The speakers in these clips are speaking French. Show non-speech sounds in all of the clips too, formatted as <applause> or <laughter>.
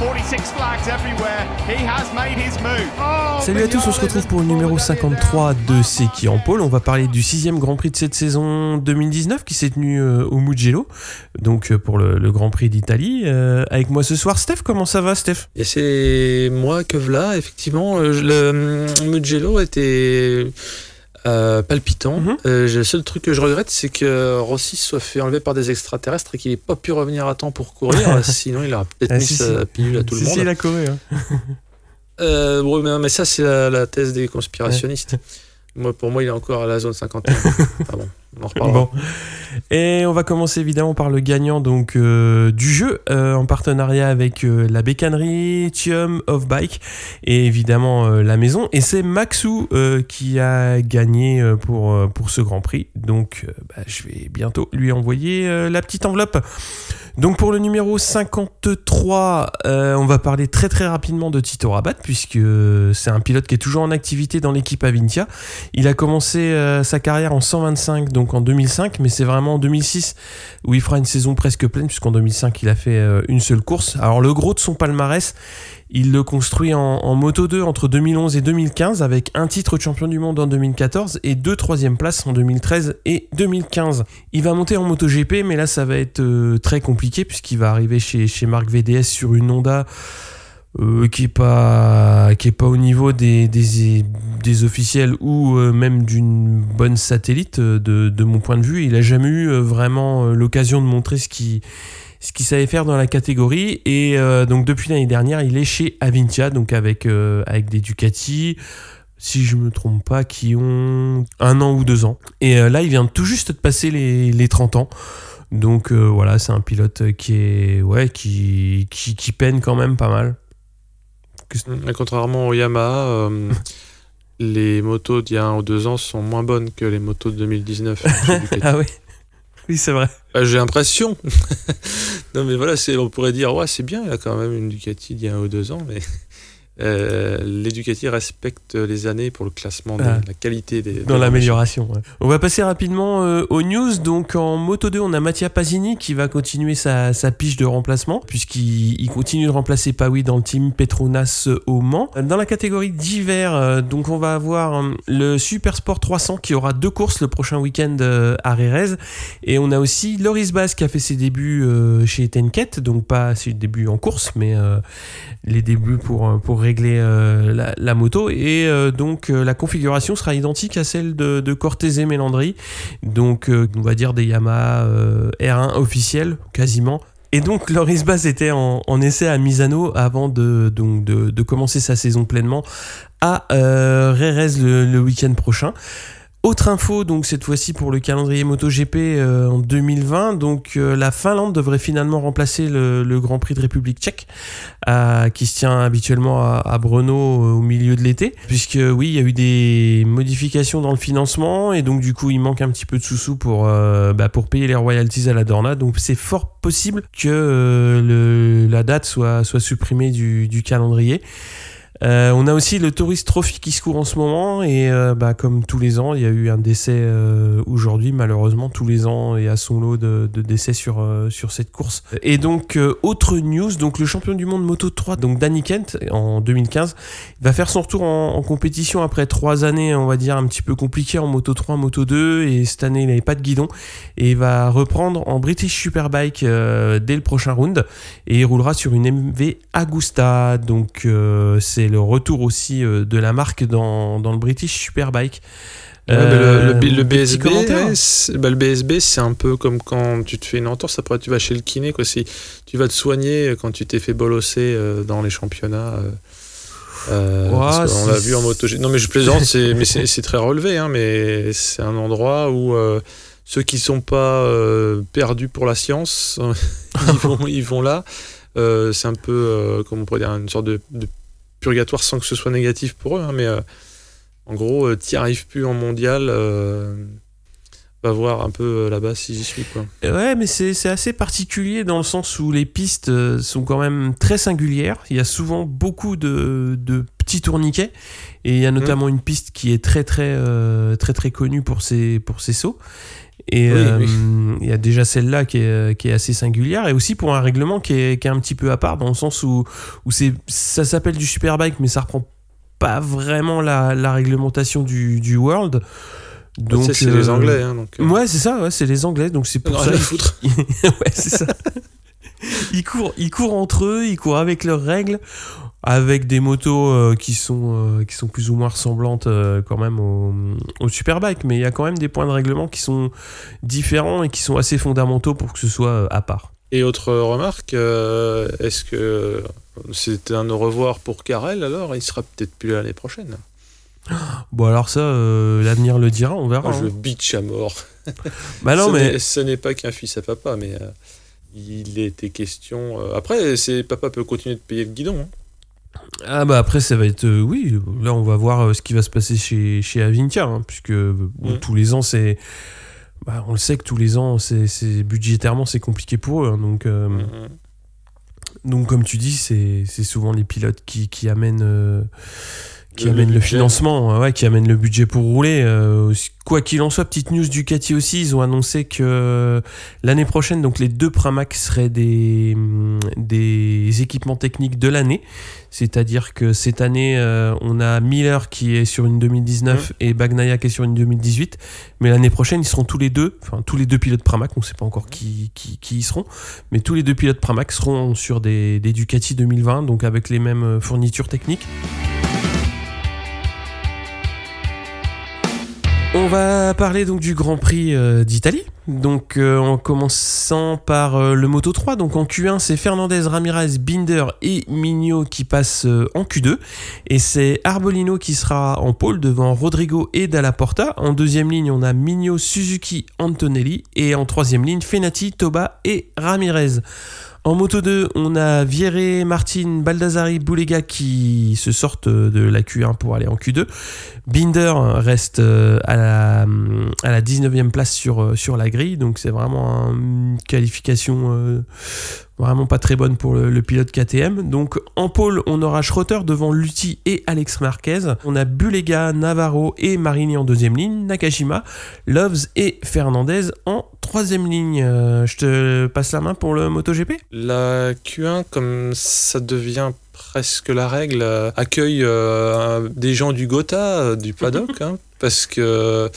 46 flags everywhere. He has made his move. Oh, Salut à tous, on se retrouve pour le numéro 53 de C'est qui en pôle. On va parler du sixième Grand Prix de cette saison 2019 qui s'est tenu euh, au Mugello, donc euh, pour le, le Grand Prix d'Italie. Euh, avec moi ce soir, Steph, comment ça va Steph? Et c'est moi que voilà, effectivement, le Mugello était euh, palpitant. Mhm. Euh, le seul truc que je regrette, c'est que Rossi soit fait enlever par des extraterrestres et qu'il n'ait pas pu revenir à temps pour courir. <laughs> sinon, il aurait peut-être Ah, mis si, sa si. pilule à tout le monde. si, il a couru. hein. <laughs> Euh, bon, mais, mais ça, c'est la, la thèse des conspirationnistes. Moi, pour moi, il est encore à la zone 51. ah bon, on. Bon. Et on va commencer évidemment par le gagnant donc euh, du jeu euh, en partenariat avec euh, la bécannerie Thium of Bike et évidemment la maison. Et c'est Maxou qui a gagné pour, pour ce Grand Prix. Donc bah, je vais bientôt lui envoyer la petite enveloppe. Donc pour le numéro 53, euh, on va parler très très rapidement de Tito Rabat puisque c'est un pilote qui est toujours en activité dans l'équipe Avintia. Il a commencé sa carrière en 125, donc en 2005, mais c'est vraiment en 2006 où il fera une saison presque pleine, puisqu'en 2005, il a fait euh, une seule course. Alors, le gros de son palmarès, il le construit en, Moto 2 entre 2011 et 2015, avec un titre de champion du monde en 2014 et deux troisième places en 2013 et 2015. Il va monter en MotoGP, mais là, ça va être euh, très compliqué, puisqu'il va arriver chez, chez Marc VDS sur une Honda euh, qui est pas qui est pas au niveau des, des, officiels ou euh, même d'une bonne satellite euh, de, de mon point de vue. Il a jamais eu vraiment l'occasion de montrer ce qu'il ce qu'il savait faire dans la catégorie. Et donc depuis l'année dernière il est chez Avintia donc avec avec des Ducati si je me trompe pas qui ont un an ou deux ans. Et là il vient tout juste de passer les, les 30 ans. Donc voilà c'est un pilote qui est ouais qui, qui qui peine quand même pas mal contrairement au Yamaha, euh, <laughs> les motos d'il y a un ou deux ans sont moins bonnes que les motos de 2019. chez Ducati. ah oui oui c'est vrai Euh, J'ai l'impression. <laughs> non, mais voilà, on pourrait dire, ouais, c'est bien, il a quand même une Ducati d'il y a un ou deux ans, mais euh, les Ducati respectent les années pour le classement de Ah. la qualité des. dans l'amélioration. ouais. On va passer rapidement euh, aux news. Donc en Moto 2, on a Mattia Pasini qui va continuer sa, sa pige de remplacement puisqu'il il continue de remplacer Pawi dans le team Petronas euh, au Mans. Dans la catégorie d'hiver, euh, donc on va avoir euh, le Super Sport 300 qui aura deux courses le prochain week-end euh, à Rérez et on a aussi Loris Bass qui a fait ses débuts euh, chez Tenket, donc pas ses débuts en course, mais euh, les débuts pour, euh, pour euh, la, moto. Et euh, donc euh, la configuration sera identique à celle de, de Cortese Melandri. Donc on va dire des Yamaha euh, R1 officiels quasiment. Et donc Loris Bass était en, essai à Misano avant de, commencer sa saison pleinement à Rérez le week-end prochain. Autre info, donc cette fois-ci pour le calendrier MotoGP euh, en 2020, donc euh, la Finlande devrait finalement remplacer le, Grand Prix de République tchèque, à- qui se tient habituellement à, à Brno euh, au milieu de l'été, puisque oui, il y a eu des modifications dans le financement, et donc du coup, il manque un petit peu de sous-sous pour, euh, bah, pour payer les royalties à la Dorna, donc c'est fort possible que euh, la date soit, soit supprimée du calendrier. Euh, on a aussi le Tourist Trophy qui se court en ce moment et euh, bah, comme tous les ans, il y a eu un décès euh, aujourd'hui. Malheureusement, tous les ans, il y a son lot de, décès sur, sur cette course. Et donc, autre news, donc le champion du monde Moto 3, donc Danny Kent, en 2015, va faire son retour en, compétition après trois années, on va dire, un petit peu compliquées en Moto 3, Moto 2. Et cette année, il n'avait pas de guidon et va reprendre en British Superbike dès le prochain round et il roulera sur une MV Agusta. Donc c'est le retour aussi euh, de la marque dans, dans le British Superbike. Ouais, bah, le, le, Euh, B- le BSB, ouais, c'est- bah, le BSB, c'est un peu comme quand tu te fais une entorse, après tu vas chez le kiné, quoi. Si tu vas te soigner quand tu t'es fait bolosser euh, dans les championnats. euh, euh, Ouais, parce qu'on l'a vu en moto. Non, mais je plaisante, c'est, mais c'est, très relevé, hein, mais c'est un endroit où euh, ceux qui sont pas euh, perdus pour la science, <laughs> ils, vont, ils vont là. Euh, c'est un peu, euh, comment on pourrait dire, une sorte de, de purgatoire sans que ce soit négatif pour eux, hein, mais euh, En gros, tu n'y arrives plus en mondial. va voir un peu là-bas si j'y suis. Quoi. Ouais, mais c'est assez particulier dans le sens où les pistes sont quand même très singulières. Il y a souvent beaucoup de, de petits tourniquets et il y a notamment mmh. une piste qui est très très très très connue pour ses pour ses sauts. Et euh, il y a déjà celle-là qui est, qui est, assez singulière et aussi pour un règlement qui est, qui est un petit peu à part dans le sens où, où ça s'appelle du Superbike mais ça reprend pas vraiment la, la réglementation du, du World. Donc, c'est les euh, Anglais. Hein, donc, euh. Ouais, c'est ça, ouais, c'est les Anglais. Donc c'est pour ça. foutre. <laughs> ouais, c'est ça. ils, courent, ils courent entre eux, ils courent avec leurs règles avec des motos euh, qui, sont, euh, qui sont plus ou moins ressemblantes euh, quand même au, au, Superbike, mais il y a quand même des points de règlement qui sont différents et qui sont assez fondamentaux pour que ce soit à part. Et autre remarque, est-ce que c'est un au revoir pour Karel alors? Il sera peut-être plus l'année prochaine. <gasps> Bon alors ça, l'avenir le dira, on verra. je hein. bitch à mort. <laughs> bah non, mais ce n'est pas qu'un fils à papa, mais il était question. après, c'est papa peut continuer de payer le guidon. Hein. Ah bah après ça va être euh, oui là on va voir euh, ce qui va se passer chez chez Avintia hein, puisque mm. tous les ans c'est bah, on le sait que tous les ans c'est budgétairement c'est compliqué pour eux hein, donc euh, mm-hmm. donc comme tu dis c'est souvent les pilotes qui, qui amènent qui le amène le financement, ouais, qui amène le budget pour rouler. Euh, quoi qu'il en soit, petite news Ducati aussi, ils ont annoncé que euh, l'année prochaine, donc les deux Pramac seraient des, mm, des équipements techniques de l'année. C'est-à-dire que cette année, euh, on a Miller qui est sur une 2019 mmh. et Bagnaia qui est sur une 2018. Mais l'année prochaine, ils seront tous les deux, enfin tous les deux pilotes Pramac, on ne sait pas encore qui, qui, qui, y seront, mais tous les deux pilotes Pramac seront sur des, des Ducati 2020, donc avec les mêmes fournitures techniques. On va parler donc du Grand Prix euh, d'Italie. Donc euh, en commençant par euh, le Moto 3. Donc en Q1, c'est Fernandez, Ramirez, Binder et Mignot qui passent en Q2. Et c'est Arbolino qui sera en pôle devant Rodrigo et Dalla Porta. En deuxième ligne, on a Mignot, Suzuki, Antonelli. Et en troisième ligne, Fenati, Toba et Ramirez. En moto 2, on a Vieré, Martin, Baldassari, Boulega qui se sortent de la Q1 pour aller en Q2. Binder reste euh, à la, à la 19e place sur, euh, sur la grille, donc c'est vraiment une qualification euh, vraiment pas très bonne pour le, pilote KTM. Donc en pôle, on aura Schroeter devant Lutti et Alex Marquez. On a Bulega, Navarro et Marini en deuxième ligne, Nakajima, Loves et Fernandez en troisième ligne. Euh, je te passe la main pour le MotoGP? La Q1, comme ça devient presque la règle, euh, accueille euh, des gens du Gotha, du paddock, <laughs> hein, parce que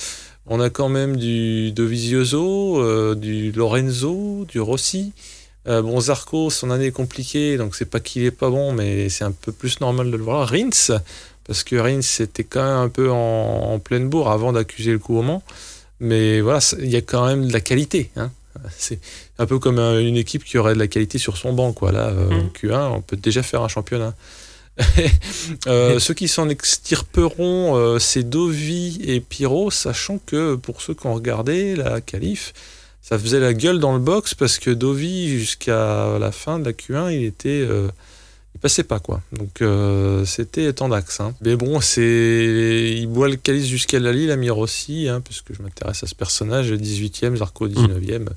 on a quand même du Dovizioso, du Lorenzo, du Rossi. Euh, bon, Zarco, son année est compliquée, donc c'est pas qu'il est pas bon, mais c'est un peu plus normal de le voir. Rins, parce que Rins était quand même un peu en, pleine bourre avant d'accuser le coup au Mans. Mais voilà, il y a quand même de la qualité. Hein. C'est un peu comme une équipe qui aurait de la qualité sur son banc. Quoi. Là, euh, mm. Q1, on peut déjà faire un championnat. <laughs> Euh, ceux qui s'en extirperont, c'est Dovi et Pyro, sachant que pour ceux qui ont regardé la qualif, ça faisait la gueule dans le box parce que Dovi, jusqu'à la fin de la Q1, il était. Euh, il passait pas, quoi. Donc, euh, c'était d'axe. Hein. Mais bon, c'est. Il boit le calice jusqu'à la Lille, Amir aussi, hein, puisque je m'intéresse à ce personnage. 18e, Zarco 19e.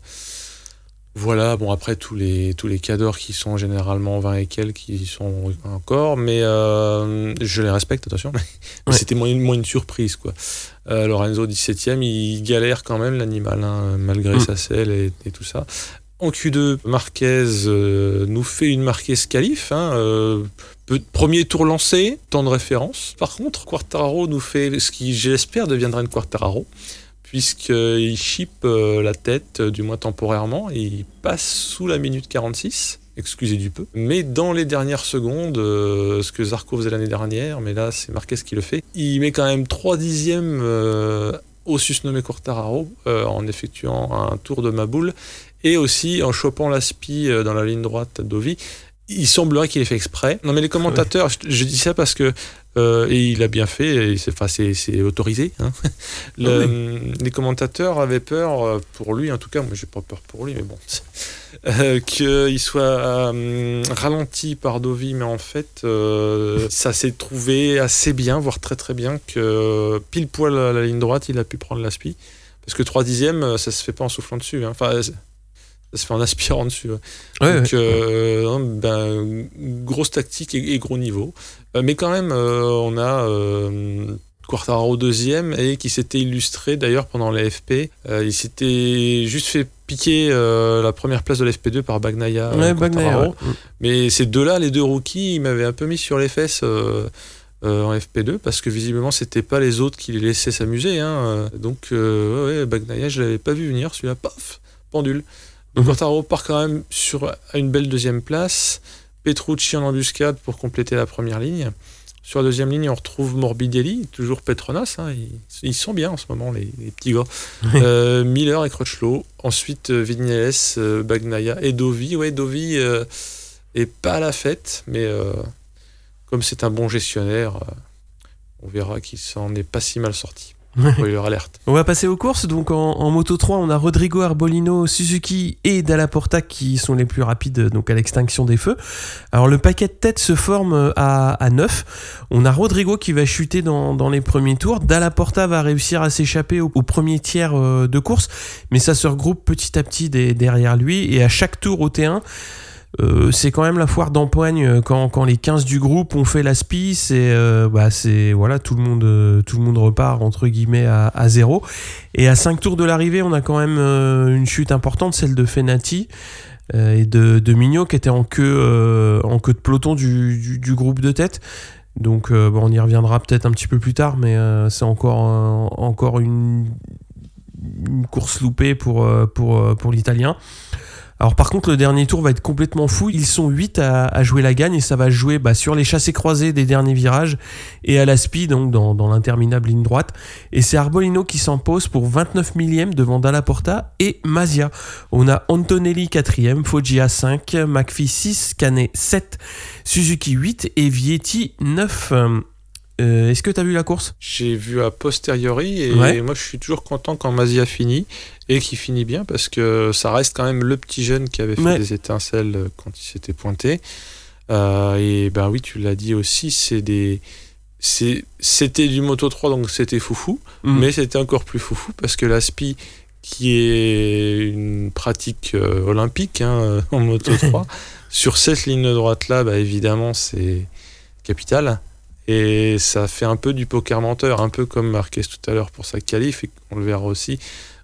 Voilà, bon après tous les tous les cadors qui sont généralement 20 et quelques qui sont encore, mais euh, je les respecte, attention. <laughs> Mais c'était moins, une surprise quoi. Euh, Lorenzo 17ème, il galère quand même l'animal, hein, malgré mm. sa selle et, tout ça. En Q2, Marquez euh, nous fait une Marquez qualif. Hein, premier tour lancé, temps de référence. Par contre, Quartararo nous fait ce qui, j'espère, deviendra une Quartararo puisqu'il chip euh, la tête, euh, du moins temporairement, et il passe sous la minute 46 excusez du peu. Mais dans les dernières secondes, euh, ce que Zarco faisait l'année dernière, mais là c'est Marquez qui le fait, il met quand même 3 dixièmes au susnommé Quartararo en effectuant un tour de ma boule et aussi en chopant l'aspi dans la ligne droite Dovi. il semblerait qu'il ait fait exprès. Non, mais les commentateurs, je, je dis ça parce que euh, et il a bien fait, c'est, enfin, c'est, c'est autorisé. hein. <laughs> Le- Les commentateurs avaient peur, euh, pour lui en tout cas, moi j'ai pas peur pour lui, mais bon, <laughs> euh, qu'il soit euh, ralenti par Dovi, mais en fait, euh, <laughs> ça s'est trouvé assez bien, voire très très bien, que pile poil à la ligne droite, il a pu prendre l'aspi. Parce que 3 dixièmes, euh, ça se fait pas en soufflant dessus. hein. Enfin, ça se fait en aspirant dessus. ouais. Ouais, Donc, ouais. euh, non, ben, grosse tactique et, et gros niveau. Euh, mais quand même, euh, on a euh, Quartaro deuxième et qui s'était illustré d'ailleurs pendant la FP. Euh, il s'était juste fait piquer euh, la première place de la FP2 par Bagnaia. Ouais, Bagnaia, Quartararo. ouais. Mais ces deux-là, les deux rookies, ils m'avaient un peu mis sur les fesses. euh, euh, en FP2 parce que visiblement c'était pas les autres qui les laissaient s'amuser hein. Donc euh, ouais, Bagnaia je l'avais pas vu venir celui-là paf pendule donc. Quartaro part quand même sur à une belle deuxième place Petrucci en embuscade pour compléter la première ligne sur la deuxième ligne on retrouve Morbidelli toujours Petronas hein. ils, ils sont bien en ce moment les, les petits gars Euh, Miller et Crutchlow ensuite euh, Vignales euh, Bagnaia et Dovi ouais Dovi euh, est pas à la fête mais euh, comme c'est un bon gestionnaire, on verra qu'il s'en est pas si mal sorti. On va passer aux courses. Donc en, Moto 3, on a Rodrigo Arbolino, Suzuki et Dalla Porta qui sont les plus rapides donc à l'extinction des feux. Alors le paquet de tête se forme euh, à, à 9. On a Rodrigo qui va chuter dans, les premiers tours. Dalla Porta va réussir à s'échapper au, premier tiers euh, de course, mais ça se regroupe petit à petit derrière lui. Et à chaque tour au T1, euh, c'est quand même la foire d'empoigne euh, quand, les 15 du groupe ont fait la spi, c'est euh, bah, c'est voilà tout le monde repart entre guillemets à, zéro et à 5 tours de l'arrivée, on a quand même une chute importante, celle de Fenati et de, de Mignot qui était en queue en queue de peloton du, groupe de tête. Donc on y reviendra peut-être un petit peu plus tard, mais c'est encore une, course loupée pour l'italien. Alors par contre le dernier tour va être complètement fou, ils sont 8 à, à jouer la gagne et ça va jouer bah, sur les chassés croisés des derniers virages et à la speed donc dans, dans l'interminable ligne droite et c'est Arbolino qui s'impose pour 29 millième devant Dalla Porta et Mazia. On a Antonelli 4ème, Foggia 5, McPhee 6, Canet 7, Suzuki 8 et Vietti 9. Euh, Est-ce que tu as vu la course? J'ai vu a posteriori et Ouais. moi je suis toujours content quand Mazia finit et qu'il finit bien parce que ça reste quand même le petit jeune qui avait fait Ouais. des étincelles quand il s'était pointé. Euh, et ben oui, tu l'as dit aussi, c'est des. c'est- C'était du Moto 3 donc c'était foufou. Mm. Mais c'était encore plus foufou parce que la SPI, qui est une pratique euh, olympique hein, <laughs> en Moto 3, <laughs> sur cette ligne droite là, bah, évidemment, c'est capital. Et ça fait un peu du poker menteur, un peu comme Marquez tout à l'heure pour sa qualif, et on le verra aussi.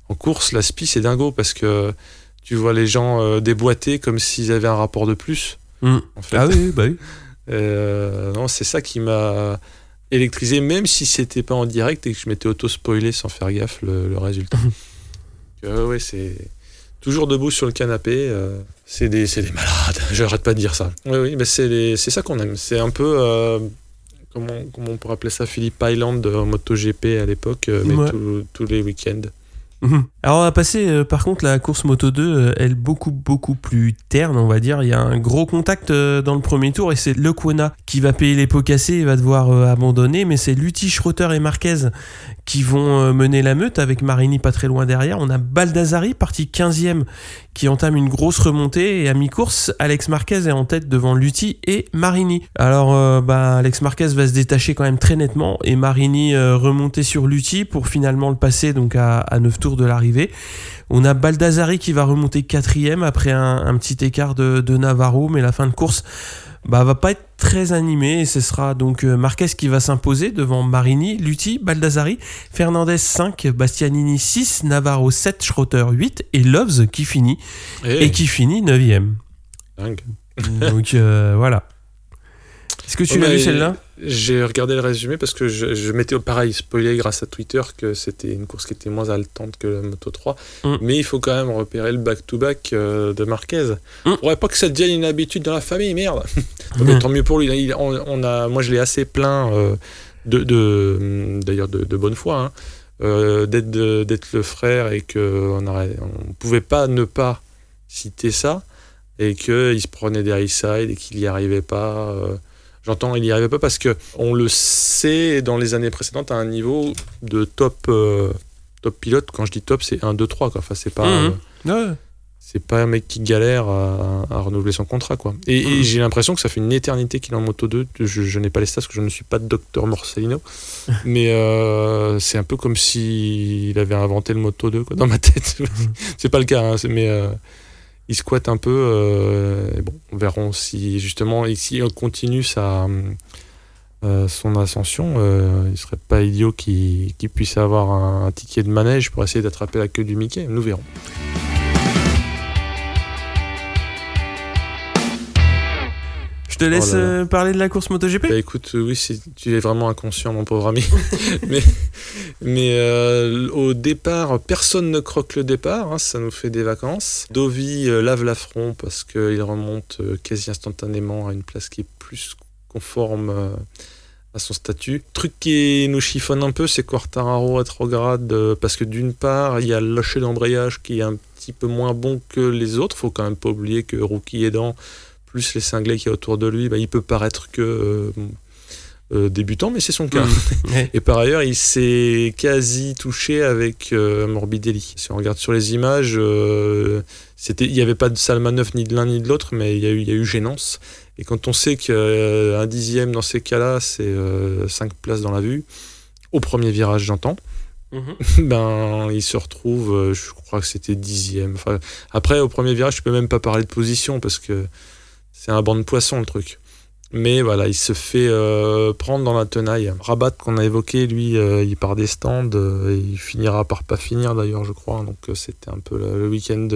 En course, la SPI, c'est dingo parce que tu vois les gens euh, déboîter comme s'ils avaient un rapport de plus. Mm. En fait. Ah oui, bah oui. <laughs> Euh, non, c'est ça qui m'a électrisé, même si c'était pas en direct et que je m'étais auto-spoilé sans faire gaffe le, le résultat. <laughs> Euh, ouais, c'est toujours debout sur le canapé. euh, c'est des, des malades. <laughs> J'arrête pas de dire ça. Oui, oui, mais c'est ça qu'on aime. C'est un peu comment, comment on pourrait appeler ça, Philippe Island en MotoGP à l'époque, euh, mais Ouais. tous- tous les week-ends. Mhm. Alors on va passer euh, par contre la course Moto 2, euh, elle beaucoup beaucoup plus terne on va dire. Il y a un gros contact euh, dans le premier tour et c'est Lequona qui va payer les pots cassés et va devoir euh, abandonner. Mais c'est Lutti, Schroeter et Marquez qui vont euh, mener la meute avec Marini pas très loin derrière. On a Baldassari parti 15e qui entame une grosse remontée et à mi-course Alex Marquez est en tête devant Lutti et Marini. Alors euh, bah, Alex Marquez va se détacher quand même très nettement et Marini euh, remonter sur Lutti pour finalement le passer donc à, à 9 tours de l'arrivée. On a Baldassari qui va remonter quatrième après un, petit écart de Navarro, mais la fin de course bah, va pas être très animée et ce sera donc euh, Marquez qui va s'imposer devant Marini, Lutti, Baldassari, Fernandez 5, Bastianini 6, Navarro 7, Schroeter 8 et Loves qui finit Eh, et qui finit 9ème. dingue. Donc euh, voilà. Est-ce que tu l'as vu celle-là? J'ai regardé le résumé parce que je, je m'étais pareil spoilé grâce à Twitter que c'était une course qui était moins haletante que la Moto 3. Mm. Mais il faut quand même repérer le back-to-back euh, de Marquez. Mm. Faudrait pas que ça devienne une habitude dans la famille, merde. <laughs> Tant mieux pour lui. Il- on, on a, moi, je l'ai assez plaint euh, de, de- d'ailleurs de, de bonne foi, hein, euh, d'être, le frère et qu'on on pouvait pas ne pas citer ça. et qu'il se prenait des high et qu'il n'y arrivait pas. euh, J'entends, il n'y arrivait pas parce que on le sait dans les années précédentes à un niveau de top, euh, top pilote. Quand je dis top, c'est 1, 2, 3. Quoi. Enfin, c'est pas. Mhm. euh, Ouais. c'est pas un mec qui galère à, à renouveler son contrat quoi. Et, et Mhm. j'ai l'impression que ça fait une éternité qu'il est en moto 2. Je, je n'ai pas les stats parce que je ne suis pas docteur Morcellino, <laughs> mais euh, c'est un peu comme s'il avait inventé le moto 2 quoi, dans ma tête. <laughs> c'est pas le cas, hein, mais il squatte un peu. euh, et bon, on verra si justement ici on continue sa euh, son ascension, euh, il serait pas idiot qu'il puisse avoir un ticket de manège pour essayer d'attraper la queue du Mickey. Nous verrons. Te laisse Oh là là. euh, parler de la course MotoGP? Bah écoute, euh, oui, tu es vraiment inconscient, mon pauvre ami. <laughs> <laughs> mais mais euh, au départ, personne ne croque le départ, hein, ça nous fait des vacances. Dovi lave l'affront parce qu'il remonte quasi instantanément à une place qui est plus conforme à son statut. Truc qui nous chiffonne un peu, c'est Quartararo rétrograde euh, parce que d'une part, il y a le lâcher d'embrayage qui est un petit peu moins bon que les autres. Faut quand même pas oublier que rookie aidant, plus les cinglés qu'il y a autour de lui, bah, il peut paraître que euh, euh, débutant, mais c'est son cas. <laughs> Ouais. Et par ailleurs, il s'est quasi touché avec euh, Morbidelli. Si on regarde sur les images, euh, c'était, il n'y avait pas de sale manœuvre ni de l'un ni de l'autre, mais il y a eu, il y a eu gênance. Et quand on sait qu'un dixième dans ces cas-là, c'est 5 places dans la vue, au premier virage, j'entends, Mhm. <laughs> ben, il se retrouve, je crois que c'était dixième. Enfin, après, au premier virage, je peux même pas parler de position parce que c'est un banc de poisson le truc. Mais voilà, il se fait euh, prendre dans la tenaille. Rabat qu'on a évoqué, lui, euh, il part des stands, euh, il finira par pas finir d'ailleurs, je crois. Donc c'était un peu le, week-end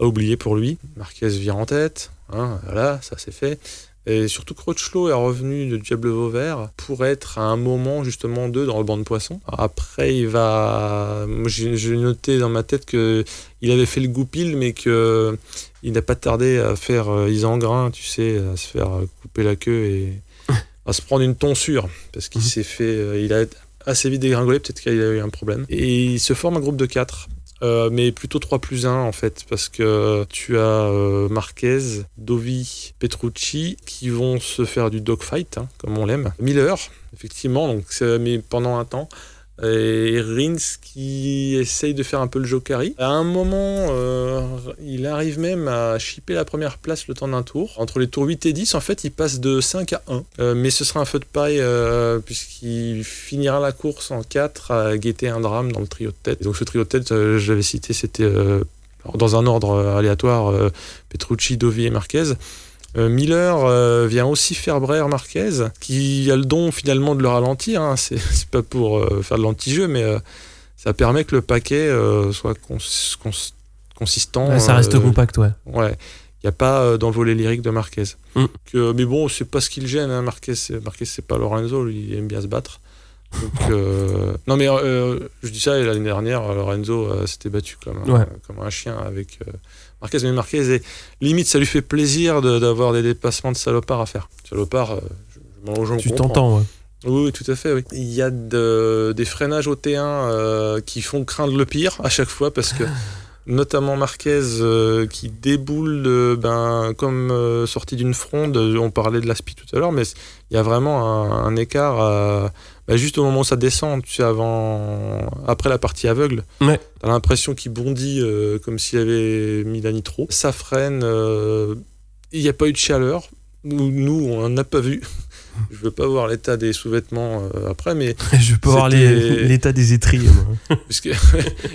à oublier pour lui. Marquez vient en tête, hein, voilà, ça c'est fait. Et surtout, Crutchlow est revenu de Diable Vauvert pour être à un moment justement d'eux dans le banc de poisson. Après, il va. J'ai noté dans ma tête que il avait fait le goupil, mais que il n'a pas tardé à faire euh, Isengrin, tu sais, à se faire couper la queue et à se prendre une tonsure parce qu'il Mhm. s'est fait. euh, il a assez vite dégringolé, peut-être qu'il a eu un problème. Et il se forme un groupe de 4. Euh, mais plutôt 3 plus 1 en fait, parce que tu as euh, Marquez, Dovi, Petrucci qui vont se faire du dogfight, hein, comme on l'aime. Miller, effectivement, donc mais pendant un temps. Et Rins qui essaye de faire un peu le jokari. À un moment, euh, il arrive même à chipper la première place le temps d'un tour. Entre les tours 8 et 10, en fait, il passe de 5 à 1. Euh, mais ce sera un feu de paille euh, puisqu'il finira la course en 4 à guetter un drame dans le trio de tête. Et donc ce trio de tête, euh, je l'avais cité, c'était euh, dans un ordre aléatoire, Petrucci, Dovi et Marquez. Euh, Miller euh, vient aussi faire braire Marquez, qui a le don finalement de le ralentir. hein. C'est <laughs> pas pour euh, faire de l'anti-jeu, mais ça permet que le paquet soit cons- cons- consistant. Ouais, ça reste compact, ouais. Ouais. Il n'y a pas euh, d'envolée lyrique de Marquez. Mm. Que, mais bon, c'est pas ce qui le gêne. Hein. Marquez, c'est- Marquez, c'est pas Lorenzo, lui, il aime bien se battre. Donc, euh, <laughs> non, mais euh, je dis ça, l'année dernière, Lorenzo euh, s'était battu comme un, Ouais. comme un chien avec Marquez. Mais Marquez, est- limite, ça lui fait plaisir de- d'avoir des dépassements de salopard à faire. Salopard, euh, je, je, Tu t'entends, ouais. Oui, oui, tout à fait. Oui. Il y a de- des freinages au T1 euh, qui font craindre le pire à chaque fois parce que <laughs> notamment Marquez euh, qui déboule ben, comme sorti d'une fronde. On parlait de l'aspi tout à l'heure, mais il y a vraiment un, un écart ben, juste au moment où ça descend, tu sais, avant, après la partie aveugle. Ouais. T'as l'impression qu'il bondit euh, comme s'il avait mis la nitro. Ça freine. euh, il n'y a pas eu de chaleur. Nous, nous on n'en a pas vu. <laughs> Je veux pas voir l'état des sous-vêtements euh, après, mais <laughs> Je peux voir C'était- les- <laughs> l'état des étriers, moi. parce que-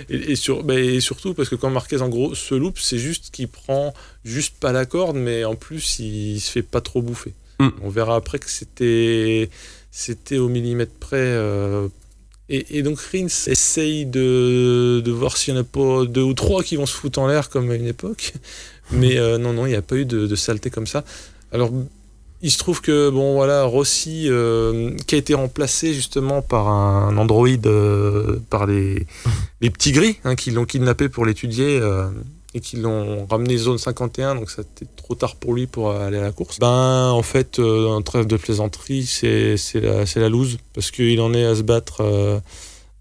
et, et sur, bah, et surtout parce que quand Marquez en gros se loupe, c'est juste qu'il prend juste pas la corde, mais en plus il se fait pas trop bouffer. Mm. On verra après que c'était c'était au millimètre près. euh, et, et donc Rins essaye de, de voir s'il y en a pas deux ou trois qui vont se foutre en l'air comme à une époque. <laughs> Mais euh, non, non, il n'y a pas eu de, de saleté comme ça. Alors, il se trouve que, bon, voilà, Rossi, euh, qui a été remplacé justement par un androïde, par les, les <laughs> petits gris, hein, qui l'ont kidnappé pour l'étudier et qui l'ont ramené zone 51, donc c'était trop tard pour lui pour aller à la course. Ben, en fait, euh, un trêve de plaisanterie, c'est la, la loose, parce qu'il en est à se battre euh,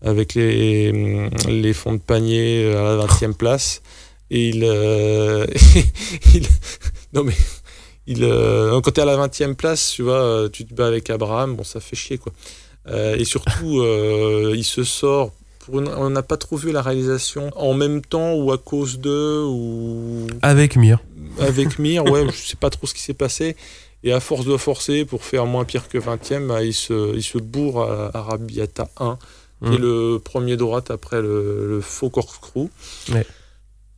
avec les, les fonds de panier à la 20e place. Et il, euh, <laughs> il- non mais, il, euh, quand t'es à la 20e place, tu vois, euh, tu te bats avec Abraham, bon, ça fait chier, quoi. Euh, et surtout, euh, il se sort. On n'a pas trop vu la réalisation en même temps ou à cause d'eux ou Avec Mir. avec Mir, ouais, <laughs> je sais pas trop ce qui s'est passé. Et à force de forcer pour faire moins pire que 20e, bah, il, se, il se bourre à Arabiata 1, qui est Mm. le premier droite après le, le faux corkscrew. Ouais.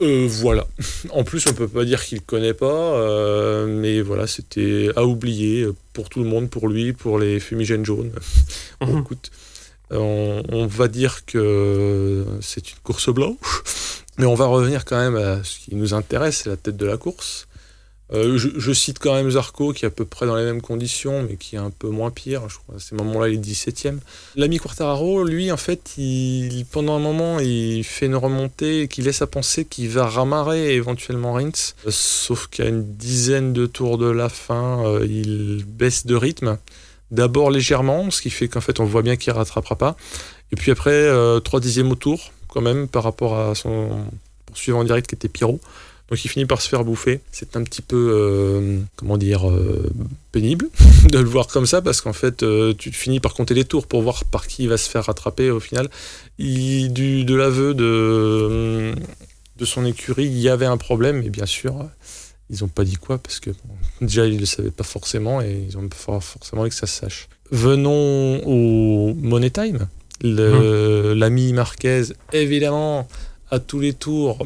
Euh, voilà. <laughs> En plus, on peut pas dire qu'il connaît pas, euh, mais voilà, c'était à oublier pour tout le monde, pour lui, pour les fumigènes jaunes. <laughs> Mhm. écoute, on, on va dire que c'est une course blanche, <laughs> mais on va revenir quand même à ce qui nous intéresse, c'est la tête de la course. Euh, je, cite quand même Zarco qui est à peu près dans les mêmes conditions, mais qui est un peu moins pire. Je crois à ces moments-là, il est 17ème. L'ami Quartararo, lui, en fait, il, pendant un moment, il fait une remontée qui laisse à penser qu'il va ramarrer éventuellement Rins. Euh, Sauf qu'à une dizaine de tours de la fin, euh, il baisse de rythme. D'abord légèrement, ce qui fait qu'en fait, on voit bien qu'il rattrapera pas. Et puis après, euh, 3 dixièmes au tour, quand même, par rapport à son poursuivant direct qui était Pierrot. Donc il finit par se faire bouffer. C'est un petit peu, euh, comment dire, euh, pénible <laughs> de le voir comme ça parce qu'en fait, euh, tu finis par compter les tours pour voir par qui il va se faire rattraper au final. Du, de l'aveu de, de son écurie, il y avait un problème et bien sûr, ils n'ont pas dit quoi parce que bon, déjà ils ne le savaient pas forcément et ils ont pas forcément que ça se sache. Venons au Money Time. Le- L'ami Marquez, évidemment, à tous les tours,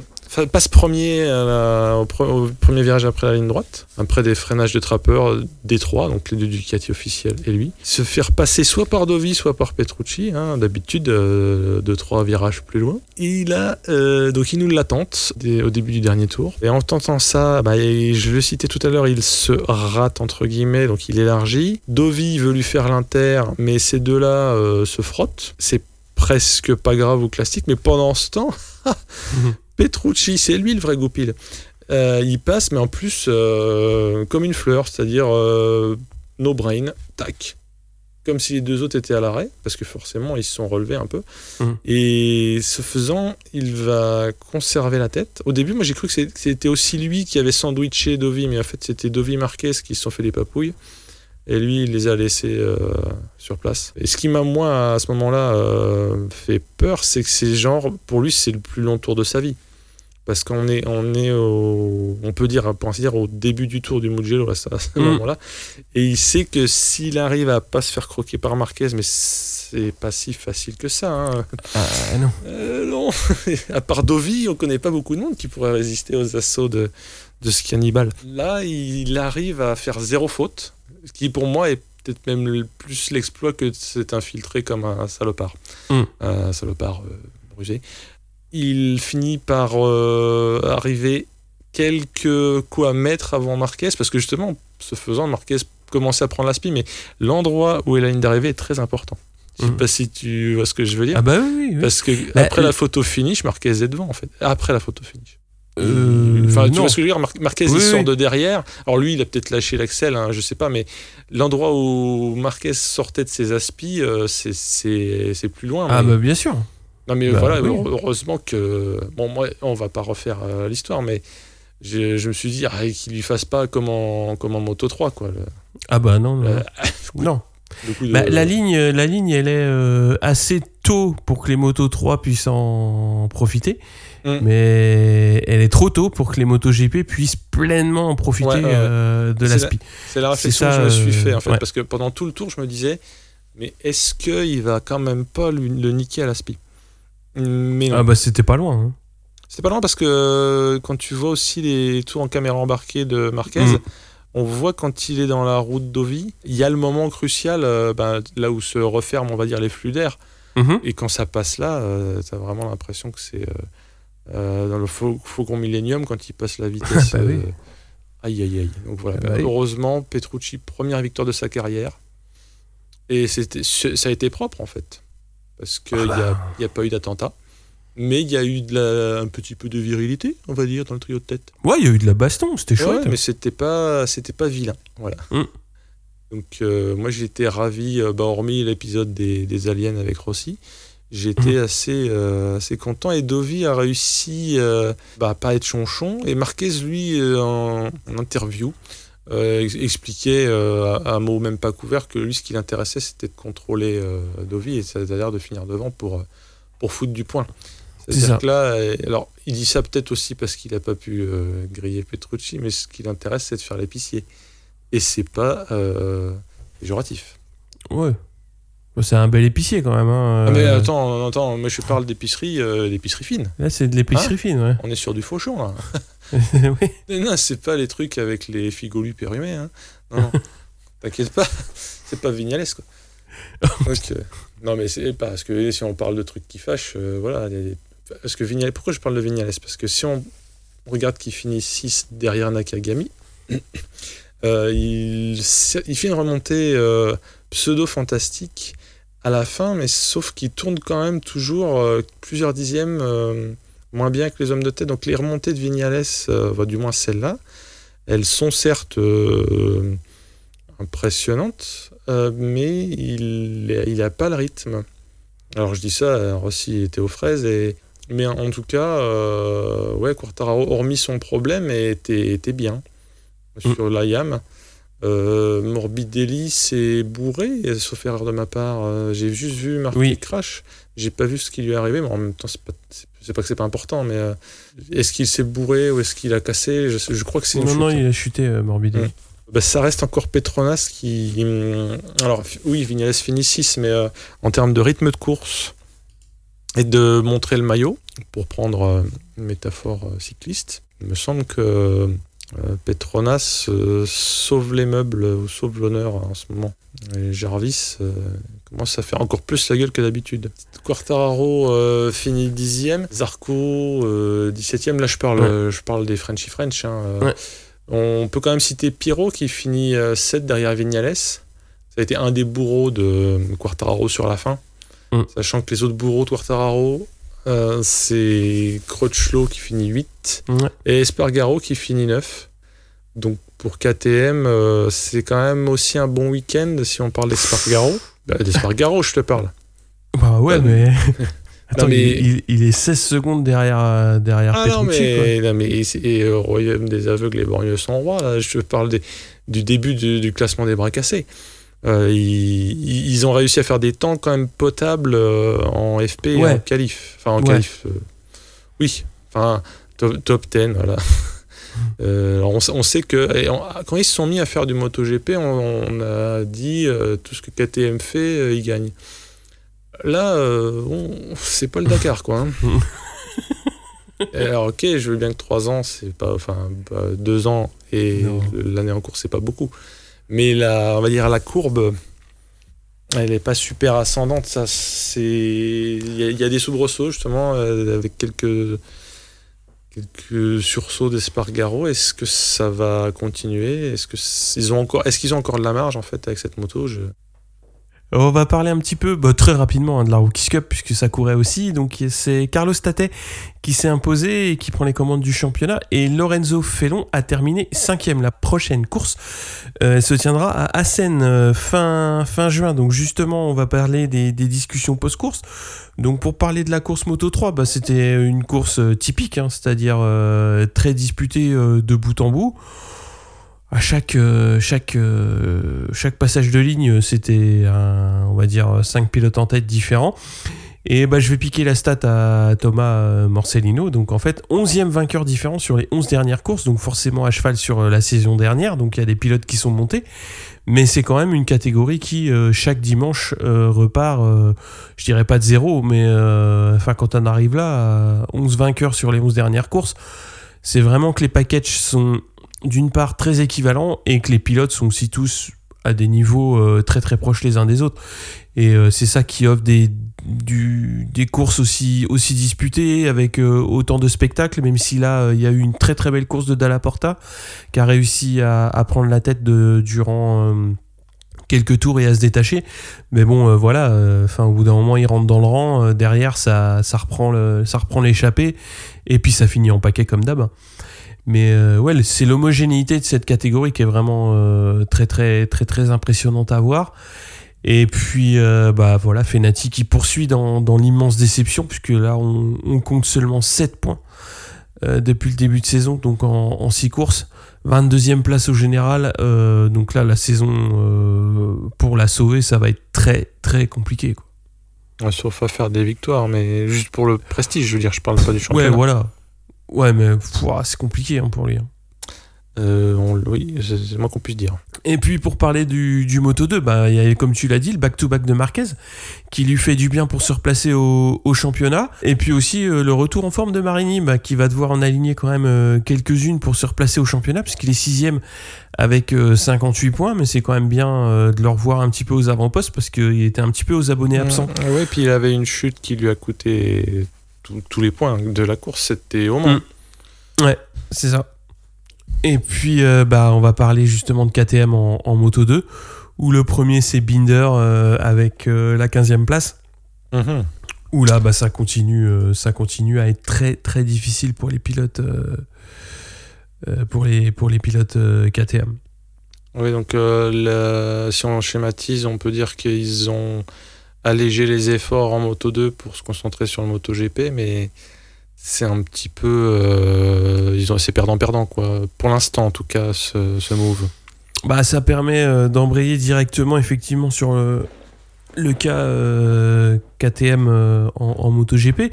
Passe premier la- au, pre- au premier virage après la ligne droite, après des freinages de trappeurs des trois, donc les deux Ducati officiels et lui. Se faire passer soit par Dovi, soit par Petrucci, hein, d'habitude euh, de trois virages plus loin. Et euh, donc il nous l'attente au début du dernier tour. Et en tentant ça, bah, je le citais tout à l'heure, il se rate entre guillemets, donc il élargit. Dovi veut lui faire l'inter, mais ces deux-là euh, se frottent. C'est presque pas grave ou classique, mais pendant ce temps, <laughs> Petrucci, c'est lui le vrai goupil. Euh, il passe, mais en plus, euh, comme une fleur, c'est-à-dire euh, no brain, tac. Comme si les deux autres étaient à l'arrêt, parce que forcément, ils se sont relevés un peu. Mhm. Et ce faisant, il va conserver la tête. Au début, moi, j'ai cru que c'était aussi lui qui avait sandwiché Dovi, mais en fait, c'était Dovi Marquez qui se sont fait les papouilles. Et lui, il les a laissés sur place. Et ce qui m'a, moi, à ce moment-là, fait peur, c'est que c'est genre, pour lui, c'est le plus long tour de sa vie. Parce qu'on est, on est au, on peut dire, pour ainsi dire, au début du tour du Mugello à ce, à ce Mm. moment-là. Et il sait que s'il arrive à pas se faire croquer par Marquez, mais c'est pas si facile que ça. hein. Ah non. Euh, non, <laughs> à part Dovi, on connaît pas beaucoup de monde qui pourrait résister aux assauts de, de ce cannibale. Là, il arrive à faire zéro faute, ce qui pour moi est peut-être même plus l'exploit que de s'être infiltré comme un salopard. Mm. Un salopard euh. Il finit par euh, arriver quelques quoi mètres avant Marquez, parce que justement, ce faisant, Marquez commençait à prendre la spi, mais l'endroit où est la ligne d'arrivée est très important. Je sais Mm. pas si tu vois ce que je veux dire. Ah bah oui, oui. Parce que Bah, après la photo finish, Marquez est devant en fait. Après la photo finish. Euh, enfin, tu non. vois ce que je veux dire? Mar- Marquez Oui, il sort de derrière. Alors lui, il a peut-être lâché l'axel, hein, je sais pas, mais l'endroit où Marquez sortait de ses aspis, euh, c'est- plus loin. Ah mais- bah bien sûr. Non mais bah, voilà, oui. heureusement que bon moi, on va pas refaire euh, l'histoire, mais je, je me suis dit ah, qu'il lui fasse pas comme en, comme en Moto 3 quoi. Le, Ah bah non, non. Euh, <laughs> <laughs> non. de- Bah, la ligne, la ligne, elle est euh, assez tôt pour que les motos 3 puissent en profiter, Mm. mais elle est trop tôt pour que les motos GP puissent pleinement en profiter Ouais, euh, de C'est la la- SPI. C'est la réflexion ça, que je me suis fait en fait, ouais. parce que pendant tout le tour, je me disais, mais est-ce qu'il va quand même pas lui- le niquer à la spi Mais non. Ah bah c'était pas loin. hein. C'est pas loin parce que euh, quand tu vois aussi les tours en caméra embarquée de Marquez, Mm. on voit quand il est dans la route d'Ovi, il y a le moment crucial, euh, ben, là où se referment, on va dire, les flux d'air. Mhm. Et quand ça passe là, euh, t'as vraiment l'impression que c'est euh, dans le Fau- Faucon Millennium quand il passe la vitesse. <laughs> Bah oui. Aïe aïe aïe. Donc voilà. Ah bah. Heureusement, Petrucci, première victoire de sa carrière. Et c'était, ça a été propre en fait. Parce qu'il Ah n'y bah. a, pas eu d'attentat. Mais il y a eu de la- un petit peu de virilité, on va dire, dans le trio de tête. Ouais, il y a eu de la baston, c'était chouette. Ouais, mais c'était pas, c'était pas vilain. Voilà. Mm. Donc euh, moi j'étais ravi, euh, bah, hormis l'épisode des, des aliens avec Rossi, J'étais assez, euh, assez content et Dovi a réussi euh, bah, à pas être chonchon et Marquez lui en, en interview euh, ex- expliquait euh, à un mot même pas couvert que lui ce qui l'intéressait c'était de contrôler euh, Dovi et c'est-à-dire de finir devant pour, pour foutre du point. C'est C'est-à-dire que là, euh, alors il dit ça peut-être aussi parce qu'il n'a pas pu euh, griller Petrucci, mais ce qui l'intéresse c'est de faire l'épicier et c'est pas euh, péjoratif. Ouais. C'est un bel épicier quand même. hein. Ah, mais Euh, attends, attends, moi je parle d'épicerie, euh, d'épicerie fine. Là, c'est de l'épicerie Hein fine, ouais. On est sur du fauchon là. <laughs> <laughs> oui. Mais non, c'est pas les trucs avec les figolus pérumés. Hein. Non, non. <laughs> t'inquiète pas, c'est pas Vignales quoi. Donc, euh, non, mais c'est parce que si on parle de trucs qui fâchent, euh, voilà. les- Parce que Vignales, pourquoi je parle de Vignales? Parce que si on regarde qu'il finit 6 derrière Nakagami, <coughs> euh, il, il fait une remontée pseudo-fantastique à la fin, mais sauf qu'il tourne quand même toujours plusieurs dixièmes moins bien que les hommes de tête. Donc les remontées de Vignales, euh, du moins celles-là, elles sont certes euh, impressionnantes, euh, mais il n'a pas le rythme. Alors je dis ça, euh, Rossi était aux fraises, et, mais en tout cas, ouais, Quartararo, hormis son problème, était, était bien sur la YAM. Euh, Morbidelli s'est bourré, sauf erreur de ma part. J'ai juste vu Oui. crash. J'ai pas vu ce qui lui est arrivé, mais en même temps, c'est pas, c'est pas que c'est pas important. Mais euh, est-ce qu'il s'est bourré ou est-ce qu'il a cassé? Je, sais- je crois que c'est une Non, chute. non, il a chuté, euh, Morbidelli. Bah, ça reste encore Petronas qui. hum, Alors, oui, Vignales finit 6, mais euh, en termes de rythme de course et de montrer le maillot, pour prendre euh, une métaphore cycliste, il me semble que Petronas sauve les meubles ou sauve l'honneur en ce moment. Et Jarvis commence à faire encore plus la gueule que d'habitude. Quartararo euh, finit dixième, Zarco euh, 17e. Là, je parle, Ouais. euh, je parle des Frenchy French. hein, euh, Ouais. on peut quand même citer Pirot qui finit 7 derrière Vignales. Ça a été un des bourreaux de Quartararo sur la fin. Mm. Sachant que les autres bourreaux de Quartararo, euh, c'est Crutchlow qui finit 8 Ouais. et Espargaro qui finit 9. Donc pour KTM, euh, c'est quand même aussi un bon week-end si on parle d'Espargaro. Bah, D'Espargaro, je te parle. Bah ouais, Bah, mais. <laughs> Attends, mais- il, il- est 16 secondes derrière, euh, derrière Ah non, Petrucci, quoi. mais, non, mais c'est euh, Royaume des aveugles et borgneux sans roi. Là, je parle des- du début du, du classement des bras cassés. Euh, ils, ils ont réussi à faire des temps quand même potables euh, en FP et en qualif. Enfin, en Ouais. qualif. euh, oui, enfin, top, top 10, voilà. <laughs> Alors on, sait- on sait que et on- quand ils se sont mis à faire du MotoGP, on, on a dit tout ce que KTM fait, ils gagnent. Là, euh, on- c'est pas le Dakar, quoi. hein. <laughs> Alors ok, je veux bien que 3 ans, c'est pas, enfin, 2 ans et l'année en cours, c'est pas beaucoup. Mais la, on va dire la courbe, elle est pas super ascendante. Ça, c'est, il y, a- il y a des soubresauts justement euh, avec quelques quelques sursauts d'Espargaro. Est-ce que ça va continuer? Est-ce que ils ont encore, est-ce qu'ils ont encore de la marge en fait avec cette moto? Je- On va parler un petit peu, bah, très rapidement, hein, de la Rookies Cup, puisque ça courait aussi. Donc, c'est Carlos Tatet qui s'est imposé et qui prend les commandes du championnat. Et Lorenzo Felon a terminé cinquième. La prochaine course euh, se tiendra à Assen euh, fin, juin. Donc, justement, on va parler des, discussions post-course. Donc, pour parler de la course Moto 3, bah, c'était une course euh, typique, hein, c'est-à-dire euh, très disputée euh, de bout en bout à chaque euh, chaque euh, chaque passage de ligne c'était on va dire cinq pilotes en tête différents. Et bah je vais piquer la stat à Thomas euh, Morcellino. Donc en fait 11e vainqueur différent sur les 11 dernières courses. Donc forcément à cheval sur la saison dernière. Donc il y a des pilotes qui sont montés. Mais c'est quand même une catégorie qui chaque dimanche repart je dirais pas de zéro mais enfin quand on arrive là à 11 vainqueurs sur les 11 dernières courses c'est vraiment que les packages sont d'une part très équivalents et que les pilotes sont aussi tous à des niveaux euh, très très proches les uns des autres. Et euh, c'est ça qui offre des, courses aussi, disputées avec euh, autant de spectacles, même si là il y a eu une très très belle course de Dalla Porta qui a réussi à, prendre la tête durant quelques tours et à se détacher. Mais bon, voilà, au bout d'un moment il rentre dans le rang, derrière ça, ça reprend ça reprend l'échappée et puis ça finit en paquet comme d'hab. Mais euh, ouais, c'est l'homogénéité de cette catégorie qui est vraiment euh, très très très très impressionnante à voir. Et puis, euh, bah voilà, Fenati qui poursuit dans, dans l'immense déception, puisque là, on, on compte seulement 7 points depuis le début de saison, donc en, en 6 courses. 22e place au général, donc là, la saison, pour la sauver, ça va être très, très compliqué. Quoi. Ouais, Sauf à faire des victoires, mais juste pour le prestige, je veux dire, je parle pas du Ouais, championnat. voilà. Ouais, mais c'est compliqué hein, pour lui. hein. Euh, on- oui, c'est le moins qu'on puisse dire. Et puis pour parler du, du Moto 2, bah, il y a, comme tu l'as dit, le back-to-back de Marquez qui lui fait du bien pour se replacer au, au championnat. Et puis aussi euh, le retour en forme de Marini bah, qui va devoir en aligner quand même euh, quelques-unes pour se replacer au championnat puisqu'il est sixième avec euh, 58 points. Mais c'est quand même bien de le revoir un petit peu aux avant-postes parce qu'il était un petit peu aux abonnés absents. Oui, puis il avait une chute qui lui a coûté tous- tous les points de la course, c'était au moins. Mm. C'est ça. Et puis, euh, bah, on va parler justement de KTM en, en Moto 2, où le premier c'est Binder euh, avec euh, la 15e place. Mhm. Où là, bah, ça, continue, ça continue à être très très difficile pour les pilotes, pour les, pour les pilotes KTM. Oui, donc si on schématise, on peut dire qu'ils ont allégé les efforts en Moto 2 pour se concentrer sur le Moto GP, mais c'est un petit peu. euh, ils ont c'est perdant-perdant, quoi. Pour l'instant, en tout cas, ce, ce move. Bah, ça permet euh, d'embrayer directement effectivement sur le, le cas euh, KTM euh, en, en MotoGP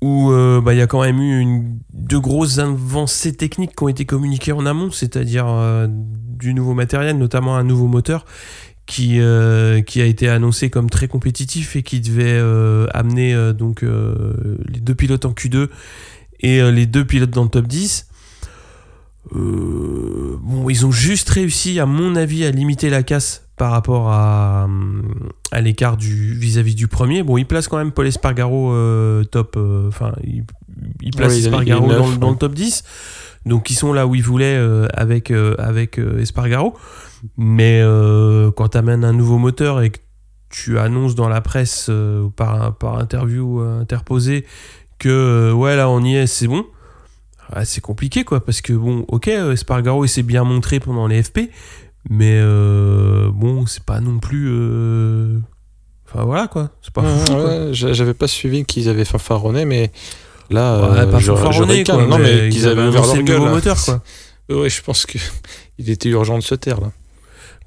où euh, bah, il y a quand même eu grosses avancées techniques qui ont été communiquées en amont, c'est-à-dire euh, du nouveau matériel, notamment un nouveau moteur qui, euh, qui a été annoncé comme très compétitif et qui devait euh, amener euh, donc les deux pilotes en Q2 et les deux pilotes dans le top 10. Euh, bon, ils ont juste réussi, à mon avis, à limiter la casse par rapport à, à l'écart du vis-à-vis du premier. Bon, ils placent quand même Paul Espargaro top. Enfin, il Espargaro il dans, dans le top 10. Donc, ils sont là où ils voulaient avec, avec Espargaro. Mais euh, quand tu amènes un nouveau moteur et que tu annonces dans la presse euh, par, par interview euh, interposée que ouais, là, on y est, c'est bon. Ah, c'est compliqué quoi parce que bon ok Espargaro il s'est bien montré pendant les FP mais bon c'est pas non plus enfin voilà quoi c'est pas fou. Ouais, J'avais pas suivi qu'ils avaient fanfaronné, mais là, Ouais, pas je- je fanfaronné, ricane. quoi, Non, mais ils qu'ils avaient ouvert leur gueule. moteur quoi Oui, je pense que <laughs> il était urgent de se taire là.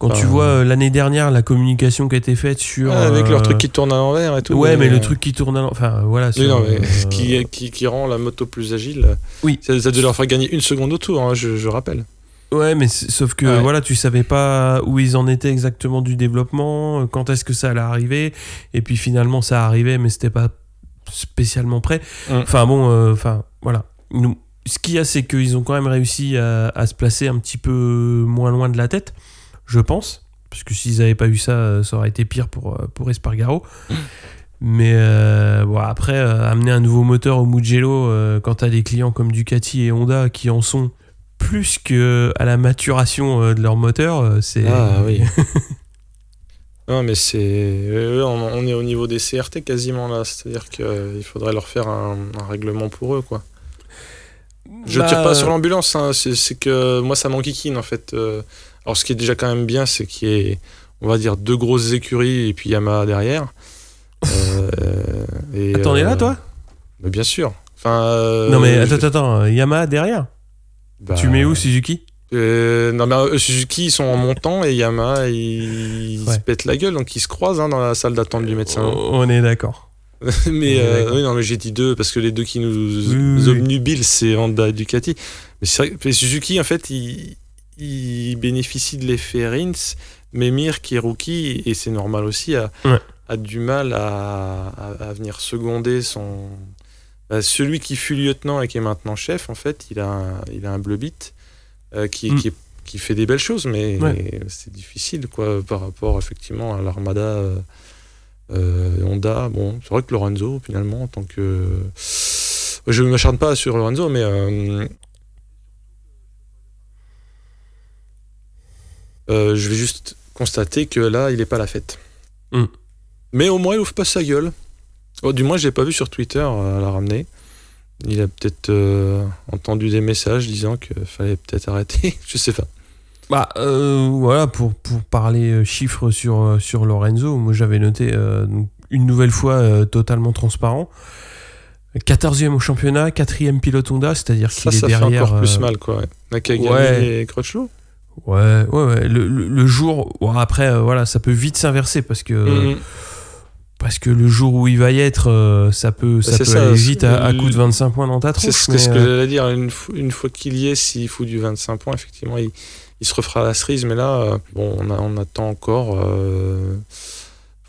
Quand tu vois euh, l'année dernière la communication qui a été faite sur Ouais, avec leur euh, truc qui tourne à l'envers et tout. ouais mais euh, le truc qui tourne à l'en- enfin voilà sur, non, mais euh, qui, qui, qui rend la moto plus agile. Oui. Ça, ça devait leur faire gagner une seconde au tour, hein, je, je rappelle. Ouais, mais sauf que Ouais. voilà, tu savais pas où ils en étaient exactement du développement, euh, quand est-ce que ça allait arriver, et puis finalement ça arrivait, mais c'était pas spécialement prêt. Mm. Enfin bon, euh, enfin voilà. Nous, ce qu'il y a, c'est qu'ils ont quand même réussi à, à se placer un petit peu moins loin de la tête, je pense, parce que s'ils avaient pas eu ça, euh, ça aurait été pire pour euh, pour Espargaro. <laughs> Mais euh, bon, après, euh, amener un nouveau moteur au Mugello euh, quand des clients comme Ducati et Honda qui en sont plus que à la maturation de leur moteur, c'est. Ah oui. <laughs> non, mais c'est. on, est au niveau des CRT quasiment là. C'est-à-dire qu'il faudrait leur faire un, un règlement pour eux, quoi. Je Bah, tire pas sur l'ambulance, hein, c'est c'est que moi ça m'enquiquine en fait. Alors ce qui est déjà quand même bien, c'est qu'il y ait, on va dire, deux grosses écuries et puis Yamaha derrière. <laughs> Euh, et, Attends, on est là, euh, toi? mais Bien sûr. Enfin, euh, Non, mais je- attends, attends, attends, Yamaha derrière? bah, Tu mets où Suzuki? euh, Non, mais euh, Suzuki, ils sont en montant et Yamaha, ils, ils Ouais. se pètent la gueule, donc ils se croisent hein, dans la salle d'attente du médecin. On est d'accord. <laughs> mais euh, oui, non, mais j'ai dit deux parce que les deux qui nous Oui, obnubilent, c'est Honda et Ducati. Mais vrai Suzuki, en fait, il, il bénéficie de l'effet Rins, mais Mir, qui est rookie, et c'est normal aussi, a, Ouais. a du mal à, à- à venir seconder son. bah, celui qui fut lieutenant et qui est maintenant chef, en fait, il a un, il a un bleu bit euh, qui, Mm. qui, qui fait des belles choses, mais Ouais. c'est difficile quoi, par rapport effectivement à l'armada. euh, euh, Honda, bon, c'est vrai que Lorenzo, finalement, en tant que. Je ne m'acharne pas sur Lorenzo, mais. euh, euh, je vais juste constater que là, il n'est pas à la fête. Mm. Mais au moins, il ouvre pas sa gueule. Oh, du moins, je l'ai pas vu sur Twitter euh, à la ramener. Il a peut-être euh, entendu des messages disant qu'il fallait peut-être arrêter. <laughs> je sais pas. Bah voilà, pour, pour parler chiffres sur, sur Lorenzo, moi j'avais noté une nouvelle fois totalement transparent. 14e au championnat, 4e pilote Honda, c'est-à-dire qu'il est ça fait encore plus mal, quoi. Ouais. Nakagami ouais. et Crutchlow. Ouais, ouais, ouais. Le, le- le jour. après, euh, voilà, ça peut vite s'inverser parce que. Mhm. Parce que le jour où il va y être, euh, ça peut, ça c'est peut ça, aller c'est- vite à, à coup de 25 points dans ta C'est tronche. ce que, mais, ce que euh, j'allais dire. Une, une fois qu'il y est, s'il fout du 25 points, effectivement, il, il se refera la cerise. Mais là, bon, on, a- on attend encore. euh,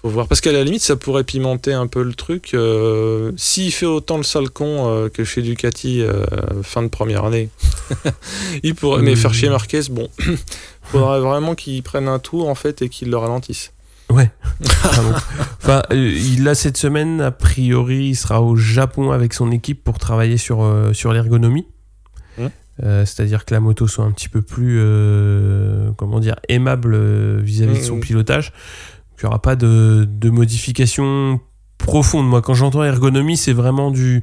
faut voir. Parce qu'à la limite, ça pourrait pimenter un peu le truc. euh, S'il fait autant le sale con euh, que chez Ducati euh, fin de première année, <laughs> il pourrait. Mais Mhm. faire chier Marquez, bon, <clears throat> faudrait vraiment qu'il prenne un tour en fait et qu'il le ralentisse. Ouais. Pardon. enfin, euh, il a cette semaine, a priori, il sera au Japon avec son équipe pour travailler sur, sur l'ergonomie. Euh, C'est-à-dire que la moto soit un petit peu plus, euh, comment dire, aimable vis-à-vis de son Mhm. pilotage. Il n'y aura pas de, de modification profonde. Moi, quand j'entends ergonomie, c'est vraiment du,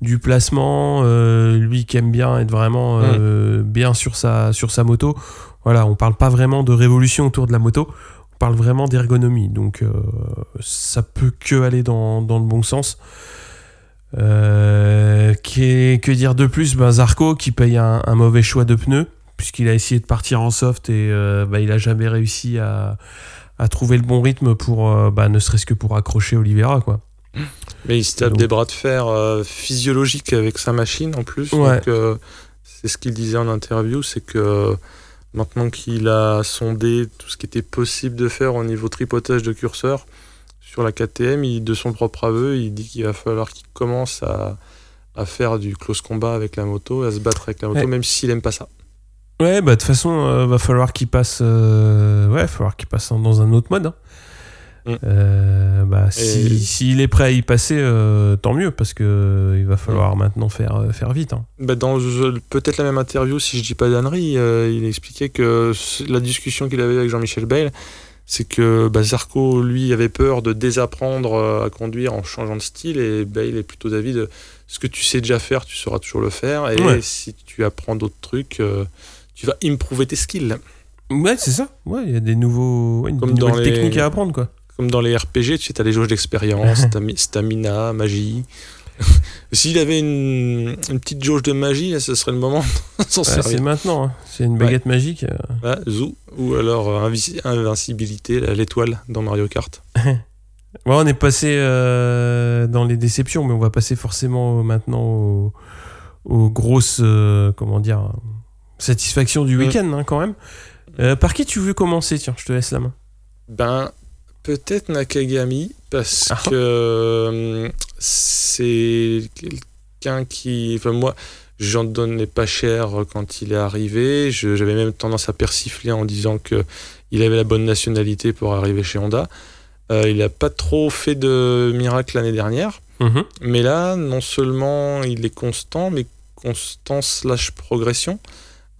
du placement. euh, lui qui aime bien être vraiment euh, bien sur sa, sur sa moto. Voilà, on parle pas vraiment de révolution autour de la moto. On parle vraiment d'ergonomie. Donc, euh, ça peut que aller dans, dans le bon sens. Euh, qu'est- que dire de plus? Ben, Zarco qui paye un, un mauvais choix de pneus, puisqu'il a essayé de partir en soft et bah, il a jamais réussi à, à trouver le bon rythme pour, euh, bah, ne serait-ce que pour accrocher Oliveira. Quoi. Mais il se tape Donc- des bras de fer euh, physiologiques avec sa machine en plus. Ouais. Donc, euh, c'est ce qu'il disait en interview, c'est que maintenant qu'il a sondé tout ce qui était possible de faire au niveau tripotage de curseur sur la KTM, il, de son propre aveu, il dit qu'il va falloir qu'il commence à, à faire du close combat avec la moto, à se battre avec la moto, Ouais. même s'il aime pas ça. Ouais, bah de toute façon, euh, va falloir qu'il passe, euh, ouais, va falloir qu'il passe dans un autre mode. hein. Mm. Euh, bah, Et- si- s'il est prêt à y passer, euh, tant mieux, parce que euh, il va falloir maintenant faire, faire vite. hein. Bah, dans peut-être la même interview, si je dis pas d'ânerie, euh, il expliquait que la discussion qu'il avait avec Jean-Michel Bale, c'est que bah, Zarco, lui, avait peur de désapprendre à conduire en changeant de style, et Bale est plutôt d'avis de ce que tu sais déjà faire, tu sauras toujours le faire, et Ouais. si tu apprends d'autres trucs, tu vas improver tes skills. Ouais, c'est ça. Ouais, il y a des nouveaux, ouais, Comme des dans les- techniques à apprendre, quoi. Comme dans les RPG, tu sais, as les jauges d'expérience, <laughs> stami- stamina, magie. <laughs> S'il avait une, une petite jauge de magie, ce serait le moment s'en Ouais, c'est maintenant. hein. C'est une baguette magique. euh. Ouais, Zou, ou alors euh, invi- invincibilité, l'étoile dans Mario Kart. <laughs> Ouais, on est passé euh, dans les déceptions, mais on va passer forcément maintenant aux, aux grosses, euh, comment dire, satisfactions du Mm. week-end, hein, quand même. Euh, par qui tu veux commencer? Tiens, je te laisse la main. Ben, peut-être Nakagami, parce Ah. que euh, c'est quelqu'un qui. Enfin, moi, j'en donnais pas cher quand il est arrivé. Je- J'avais même tendance à persifler en disant que il avait la bonne nationalité pour arriver chez Honda. Euh, il n'a pas trop fait de miracles l'année dernière. Mhm. Mais là, non seulement il est constant, mais constant slash progression.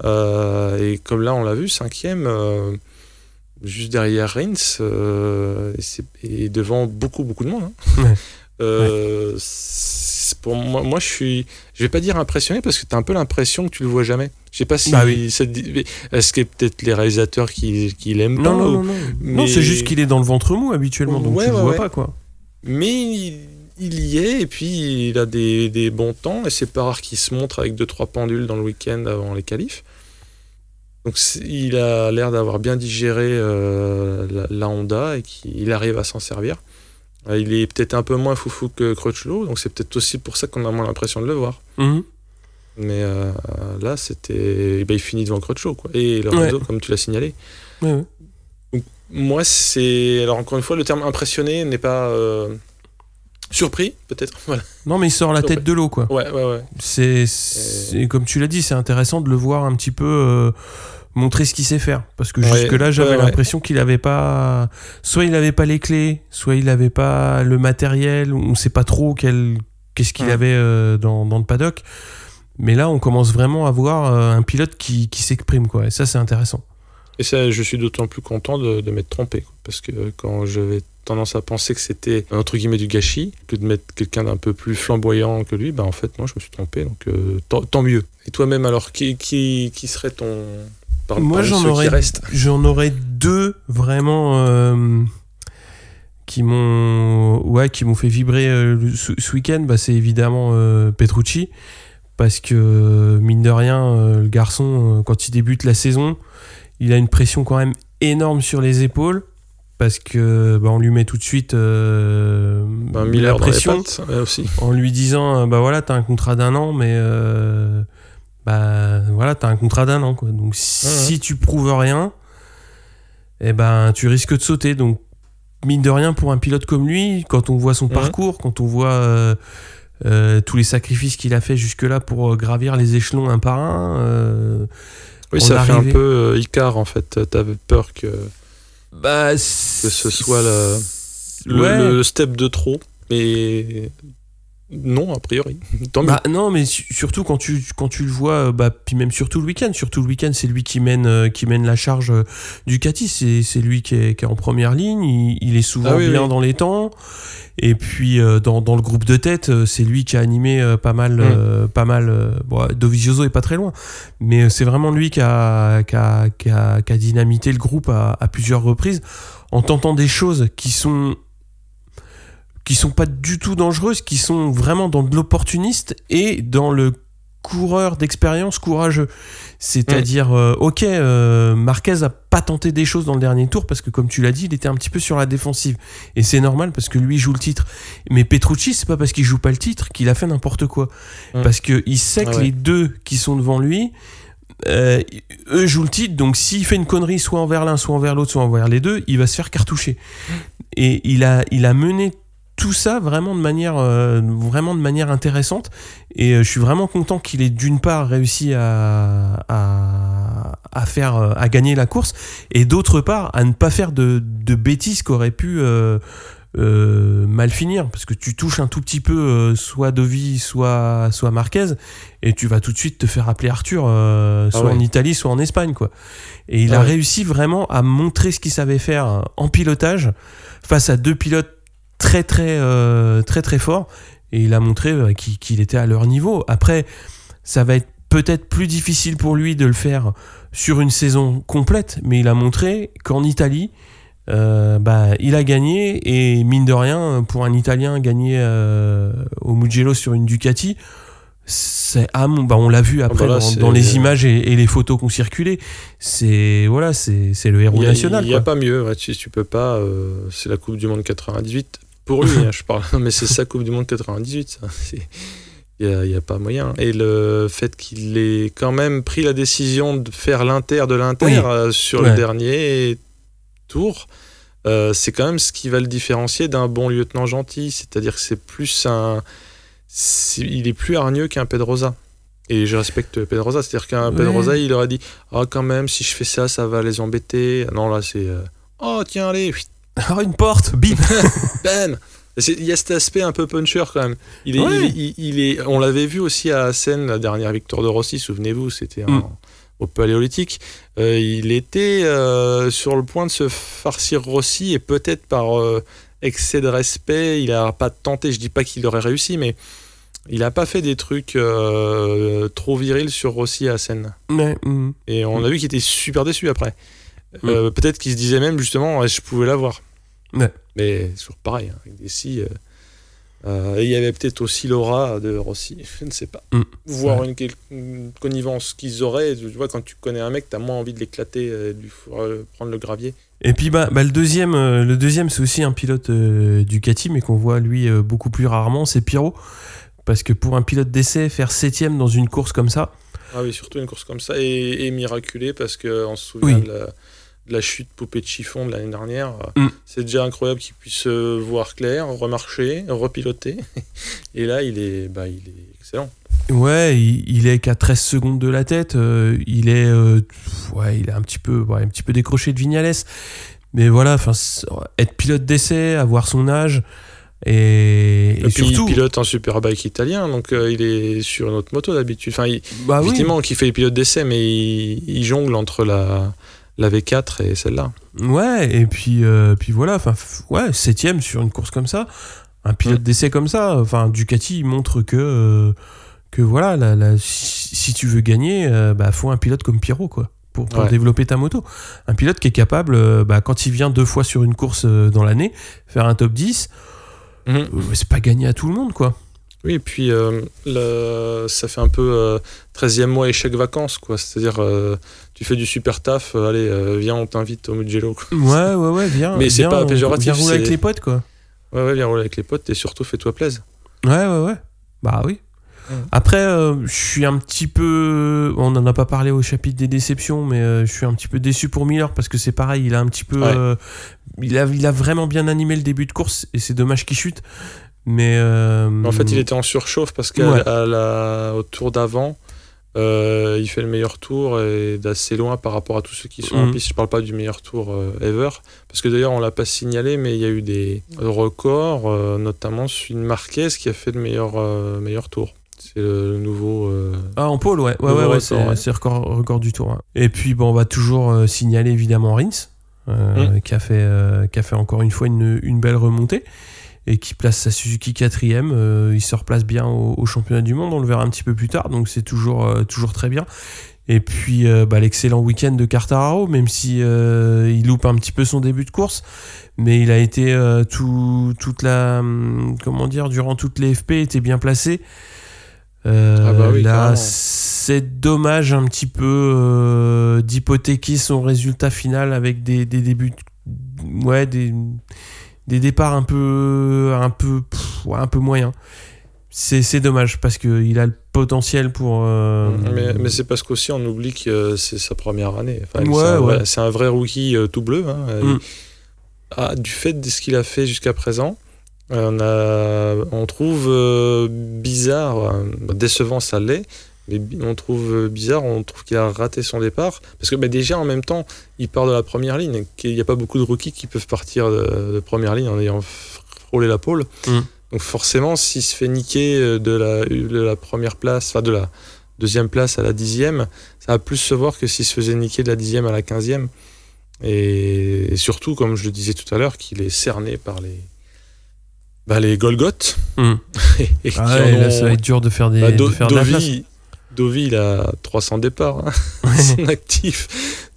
Euh, et comme là, on l'a vu, cinquième, euh, juste derrière Rins, euh, et, devant beaucoup, beaucoup de monde. hein. Ouais. Euh, Pour moi, moi, je suis, je vais pas dire impressionné parce que tu as un peu l'impression que tu le vois jamais. Je sais pas si Bah oui. ça Est-ce que peut-être les réalisateurs qui, qui l'aiment Non, pas non, ou- non, non. Non, c'est juste qu'il est dans le ventre mou habituellement, donc Ouais, tu le ouais, vois ouais. pas, quoi. Mais il, il y est, et puis il a des, des bons temps, et c'est pas rare qu'il se montre avec 2-3 pendules dans le week-end avant les qualifs. Donc il a l'air d'avoir bien digéré euh, la, la Honda et qu'il arrive à s'en servir. Euh, il est peut-être un peu moins foufou que Crutchlow, donc c'est peut-être aussi pour ça qu'on a moins l'impression de le voir. Mhm. Mais euh, là, c'était. ben, il finit devant Crutchlow, quoi. Et Lorenzo, Ouais. comme tu l'as signalé. Ouais, ouais. Moi, c'est. Alors, encore une fois, le terme impressionné n'est pas. euh, Surpris, peut-être. <laughs> Voilà. Non, mais il sort la tête de l'eau, quoi. Ouais, ouais, ouais. C'est, c'est- comme tu l'as dit, c'est intéressant de le voir un petit peu euh, montrer ce qu'il sait faire. Parce que Ouais, jusque-là, j'avais l'impression qu'il avait pas. Soit il avait pas les clés, soit il avait pas le matériel, on sait pas trop quel, qu'est-ce qu'il avait euh, dans, dans le paddock. Mais là, on commence vraiment à voir euh, un pilote qui, qui s'exprime, quoi. Et ça, c'est intéressant. Et ça, je suis d'autant plus content de, de m'être trompé. quoi. Parce que quand j'avais tendance à penser que c'était, entre guillemets, du gâchis, que de mettre quelqu'un d'un peu plus flamboyant que lui, ben en fait, moi, je me suis trompé. Donc, euh, tant, tant mieux. Et toi-même, alors, qui, qui, qui serait ton, par, Moi, parmi j'en aurais, j'en aurais deux vraiment euh, qui m'ont, ouais, qui m'ont fait vibrer euh, ce, ce week-end. Bah, c'est évidemment euh, Petrucci parce que mine de rien, le garçon, quand il débute la saison, il a une pression quand même énorme sur les épaules parce que bah, on lui met tout de suite euh, la pression pattes, ouais, aussi. en lui disant euh, bah voilà t'as un contrat d'un an mais euh, bah voilà t'as un contrat d'un an quoi donc si tu prouves rien eh ben tu risques de sauter donc mine de rien pour un pilote comme lui quand on voit son Ouais. parcours quand on voit euh, tous les sacrifices qu'il a fait jusque là pour gravir les échelons un par un Oui, ça fait un peu Icar en fait. T'avais peur que, bah que ce soit le, le, Ouais. le step de trop. Mais non, a priori. <laughs> Tant mieux. Bah non, mais su- surtout quand tu, quand tu le vois, euh, bah, puis même surtout le week-end. Surtout le week-end, c'est lui qui mène, euh, qui mène la charge euh, du Cati. C'est lui qui est, qui est en première ligne. Il, il est souvent Ah oui, bien oui. dans les temps. Et puis dans, dans le groupe de tête, c'est lui qui a animé pas mal. euh, pas mal bon, Dovizioso est pas très loin. Mais c'est vraiment lui qui a, qui, a, qui, a, qui a dynamité le groupe à, à plusieurs reprises en tentant des choses qui sont qui sont pas du tout dangereuses, qui sont vraiment dans de l'opportuniste et dans le coureur d'expérience courageux. C'est-à-dire, euh, ok, euh, Marquez a pas tenté des choses dans le dernier tour parce que, comme tu l'as dit, il était un petit peu sur la défensive. Et c'est normal parce que lui joue le titre. Mais Petrucci, c'est pas parce qu'il joue pas le titre qu'il a fait n'importe quoi. Parce que il sait Ah que ouais. les deux qui sont devant lui, euh, eux jouent le titre. Donc s'il fait une connerie, soit envers l'un, soit envers l'autre, soit envers les deux, il va se faire cartoucher. Et il a, il a mené tout ça vraiment de manière, euh, vraiment de manière intéressante. Et euh, je suis vraiment content qu'il ait d'une part réussi à, à, à faire, euh, à gagner la course, et d'autre part à ne pas faire de, de bêtises qui auraient pu euh, euh, mal finir, parce que tu touches un tout petit peu euh, soit Dovi, soit, soit Marquez, et tu vas tout de suite te faire appeler Arthur, euh, soit ouais. en Italie, soit en Espagne, quoi. Et il Ah a ouais. réussi vraiment à montrer ce qu'il savait faire en pilotage face à deux pilotes très très euh, très très forts et il a montré euh, qu'il était à leur niveau. Après, ça va être peut-être plus difficile pour lui de le faire sur une saison complète, mais il a montré qu'en Italie, euh, bah, il a gagné et mine de rien, pour un Italien gagner euh, au Mugello sur une Ducati, c'est ah, bon, bah, on l'a vu après bah là, dans, les images et, et les photos qui ont circulé. C'est voilà, c'est le héros Il y a, national. il y a pas mieux. ouais, tu, tu peux pas. euh, c'est la Coupe du Monde 98 pour lui. hein, <laughs> je parle. Mais c'est sa Coupe du Monde 98. ça, c'est- Il n'y a, pas moyen. Et le fait qu'il ait quand même pris la décision de faire l'inter de l'inter Oui. euh, sur Ouais. le dernier tour, euh, c'est quand même ce qui va le différencier d'un bon lieutenant gentil. C'est-à-dire que c'est plus un. c'est- il est plus hargneux qu'un Pedrosa. Et je respecte Pedrosa. C'est-à-dire qu'un Ouais. Pedrosa, il aurait dit Ah, quand même, si je fais ça, ça va les embêter. Non, là, c'est. euh, Oh, tiens, allez, Une porte, bim <laughs> bam C'est- Il y a cet aspect un peu puncher quand même. Il est, Ouais. il est- il- il est, on l'avait vu aussi à Seine, la dernière victoire de Rossi, souvenez-vous, c'était Mm. au Paléolithique. Euh, il était euh, sur le point de se farcir Rossi et peut-être par euh, excès de respect, il n'a pas tenté. Je dis pas qu'il aurait réussi, mais il n'a pas fait des trucs trop virils sur Rossi à Seine. Ouais, mm. Et on a vu qu'il était super déçu après. Euh, Peut-être qu'il se disait même justement, je pouvais l'avoir. Ouais. Mais toujours pareil, hein, avec des si. euh, euh, et il y avait peut-être aussi l'aura de Rossi, <laughs> je ne sais pas. Mm. Voir Ouais. une, connivence qu'ils auraient. Tu vois, quand tu connais un mec, t'as moins envie de l'éclater, euh, de lui euh, prendre le gravier. Et puis bah, bah, le deuxième, euh, le deuxième c'est aussi un pilote euh, Ducati, mais qu'on voit lui euh, beaucoup plus rarement, c'est Pirot. Parce que pour un pilote d'essai, faire septième dans une course comme ça, Ah oui, surtout une course comme ça. Et, et miraculé, parce qu'on se souvient Oui. de, la, de la chute poupée de chiffon de l'année dernière. Euh, Mm. C'est déjà incroyable qu'il puisse euh, voir clair, remarcher, repiloter. <laughs> Et là, il est, bah, il est excellent. ouais, il, il est qu'à 13 secondes de la tête, euh, il est, euh, ouais, il est un petit peu, ouais, un petit peu décroché de Vignales. Mais voilà, enfin, être pilote d'essai, avoir son âge, et, Et, et puis surtout, il pilote un superbike italien, donc euh, il est sur une autre moto d'habitude. Enfin, il, bah oui. qu'il fait les pilotes d'essai, mais il, il jongle entre la, la V4 et celle-là. Ouais, et puis, euh, puis voilà, enfin, ouais, septième sur une course comme ça, un pilote Mm. d'essai comme ça, enfin, Ducati il montre que, euh, que voilà, la- la- si, si tu veux gagner, euh, bah, faut un pilote comme Pirot, quoi. pour, pour Ouais. développer ta moto. Un pilote qui est capable, euh, bah, quand il vient deux fois sur une course dans l'année, faire un top 10, Mhm. euh, c'est pas gagné à tout le monde, quoi. Oui, et puis euh, le- ça fait un peu euh, 13e mois échec vacances, quoi. C'est-à-dire, euh, tu fais du super taf, euh, allez, viens, on t'invite au Mugello. quoi. Ouais, ouais, ouais, viens. <laughs> Mais c'est pas péjoratif, Viens rouler avec les potes, quoi. Ouais, ouais, viens rouler avec les potes et surtout fais-toi plaisir. Ouais, ouais, ouais. Bah oui. Ouais. Après, je suis un petit peu. On n'en a pas parlé au chapitre des déceptions, mais je suis un petit peu déçu pour Miller parce que c'est pareil, il a un petit peu. Ouais. il, a, il a vraiment bien animé le début de course et c'est dommage qu'il chute. Mais. euh, En fait, il était en surchauffe parce qu'au Ouais. tour d'avant, euh, il fait le meilleur tour et d'assez loin par rapport à tous ceux qui sont en Mhm. piste. Je parle pas du meilleur tour euh, ever, parce que d'ailleurs, on l'a pas signalé, mais il y a eu des records, notamment une Marquez qui a fait le meilleur, meilleur tour. C'est le nouveau. Ah, en pôle, ouais. Ouais, Le ouais, c'est ouais. record, record du tour. Et puis, bon, on va toujours signaler évidemment Rins, Mm. qui, a fait, qui a fait encore une fois une, une belle remontée et qui place sa Suzuki quatrième. Euh, il se replace bien au, au championnat du monde, on le verra un petit peu plus tard, donc c'est toujours, euh, toujours très bien. Et puis euh, bah, l'excellent week-end de Quartararo, même si euh, il loupe un petit peu son début de course, mais il a été tout, toute la, hum, comment dire, durant toutes les FP, était bien placé. Ah bah oui, là, c'est dommage un petit peu d'hypothéquer son résultat final avec des, des débuts, ouais, des, des départs un peu, un peu, pff, ouais, un peu moyens. C'est dommage parce qu'il a le potentiel pour. euh, Mais, mais c'est parce qu'aussi on oublie que c'est sa première année. Enfin, Ouais, c'est un, vrai- un rookie euh, tout bleu. hein. Mm. Ah, du fait de ce qu'il a fait jusqu'à présent, euh, on, a, on trouve euh, bizarre, euh, décevant ça l'est, mais on trouve euh, bizarre, on trouve qu'il a raté son départ. Parce que bah, déjà en même temps, il part de la première ligne. qu'il n'y a pas beaucoup de rookies qui peuvent partir de, de première ligne en ayant frôlé la pole. Mm. Donc forcément, s'il se fait niquer euh, de la, de la première place, enfin de la deuxième place à la dixième, ça va plus se voir que s'il se faisait niquer de la dixième à la quinzième. Et, et surtout, comme je le disais tout à l'heure, qu'il est cerné par les, bah, les Golgoth. Mm. <laughs> et Ah là, ça va être dur de faire, des, bah, de Do- faire de la place. Dovi, Dovi, il a 300 départs, hein, <laughs> son actif.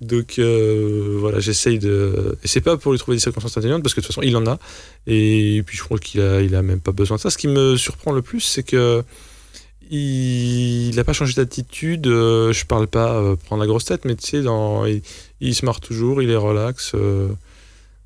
Donc euh, voilà, j'essaye de. Et c'est pas pour lui trouver des circonstances atténuantes, parce que de toute façon, il en a. Et puis je crois qu'il a, il a même pas besoin de ça. Ce qui me surprend le plus, c'est que. Il n'a pas changé d'attitude. euh, je parle pas euh, prendre la grosse tête, mais tu sais, dans, il, il se marre toujours, il est relax.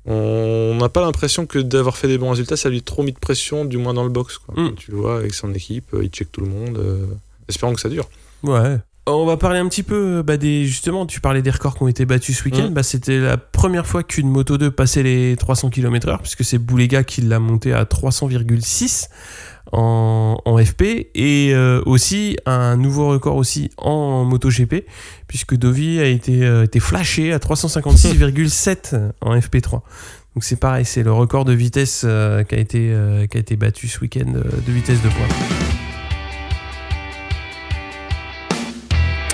on n'a pas l'impression que d'avoir fait des bons résultats, ça lui a trop mis de pression, du moins dans le box. Quoi. Mm. Tu le vois avec son équipe, il check tout le monde. euh, espérons que ça dure. Ouais. On va parler un petit peu bah, des. Justement, tu parlais des records qui ont été battus ce week-end. Mm. Bah, C'était la première fois qu'une Moto 2 passait les 300 km/h, puisque c'est Boulega qui l'a monté à 300,6 en, en FP. Et euh, aussi un nouveau record aussi en MotoGP, puisque Dovi a été, euh, été flashé à 356,7 <laughs> en FP3. Donc c'est pareil, c'est le record de vitesse euh, qui, a été, euh, qui a été battu ce week-end euh, de vitesse de pointe.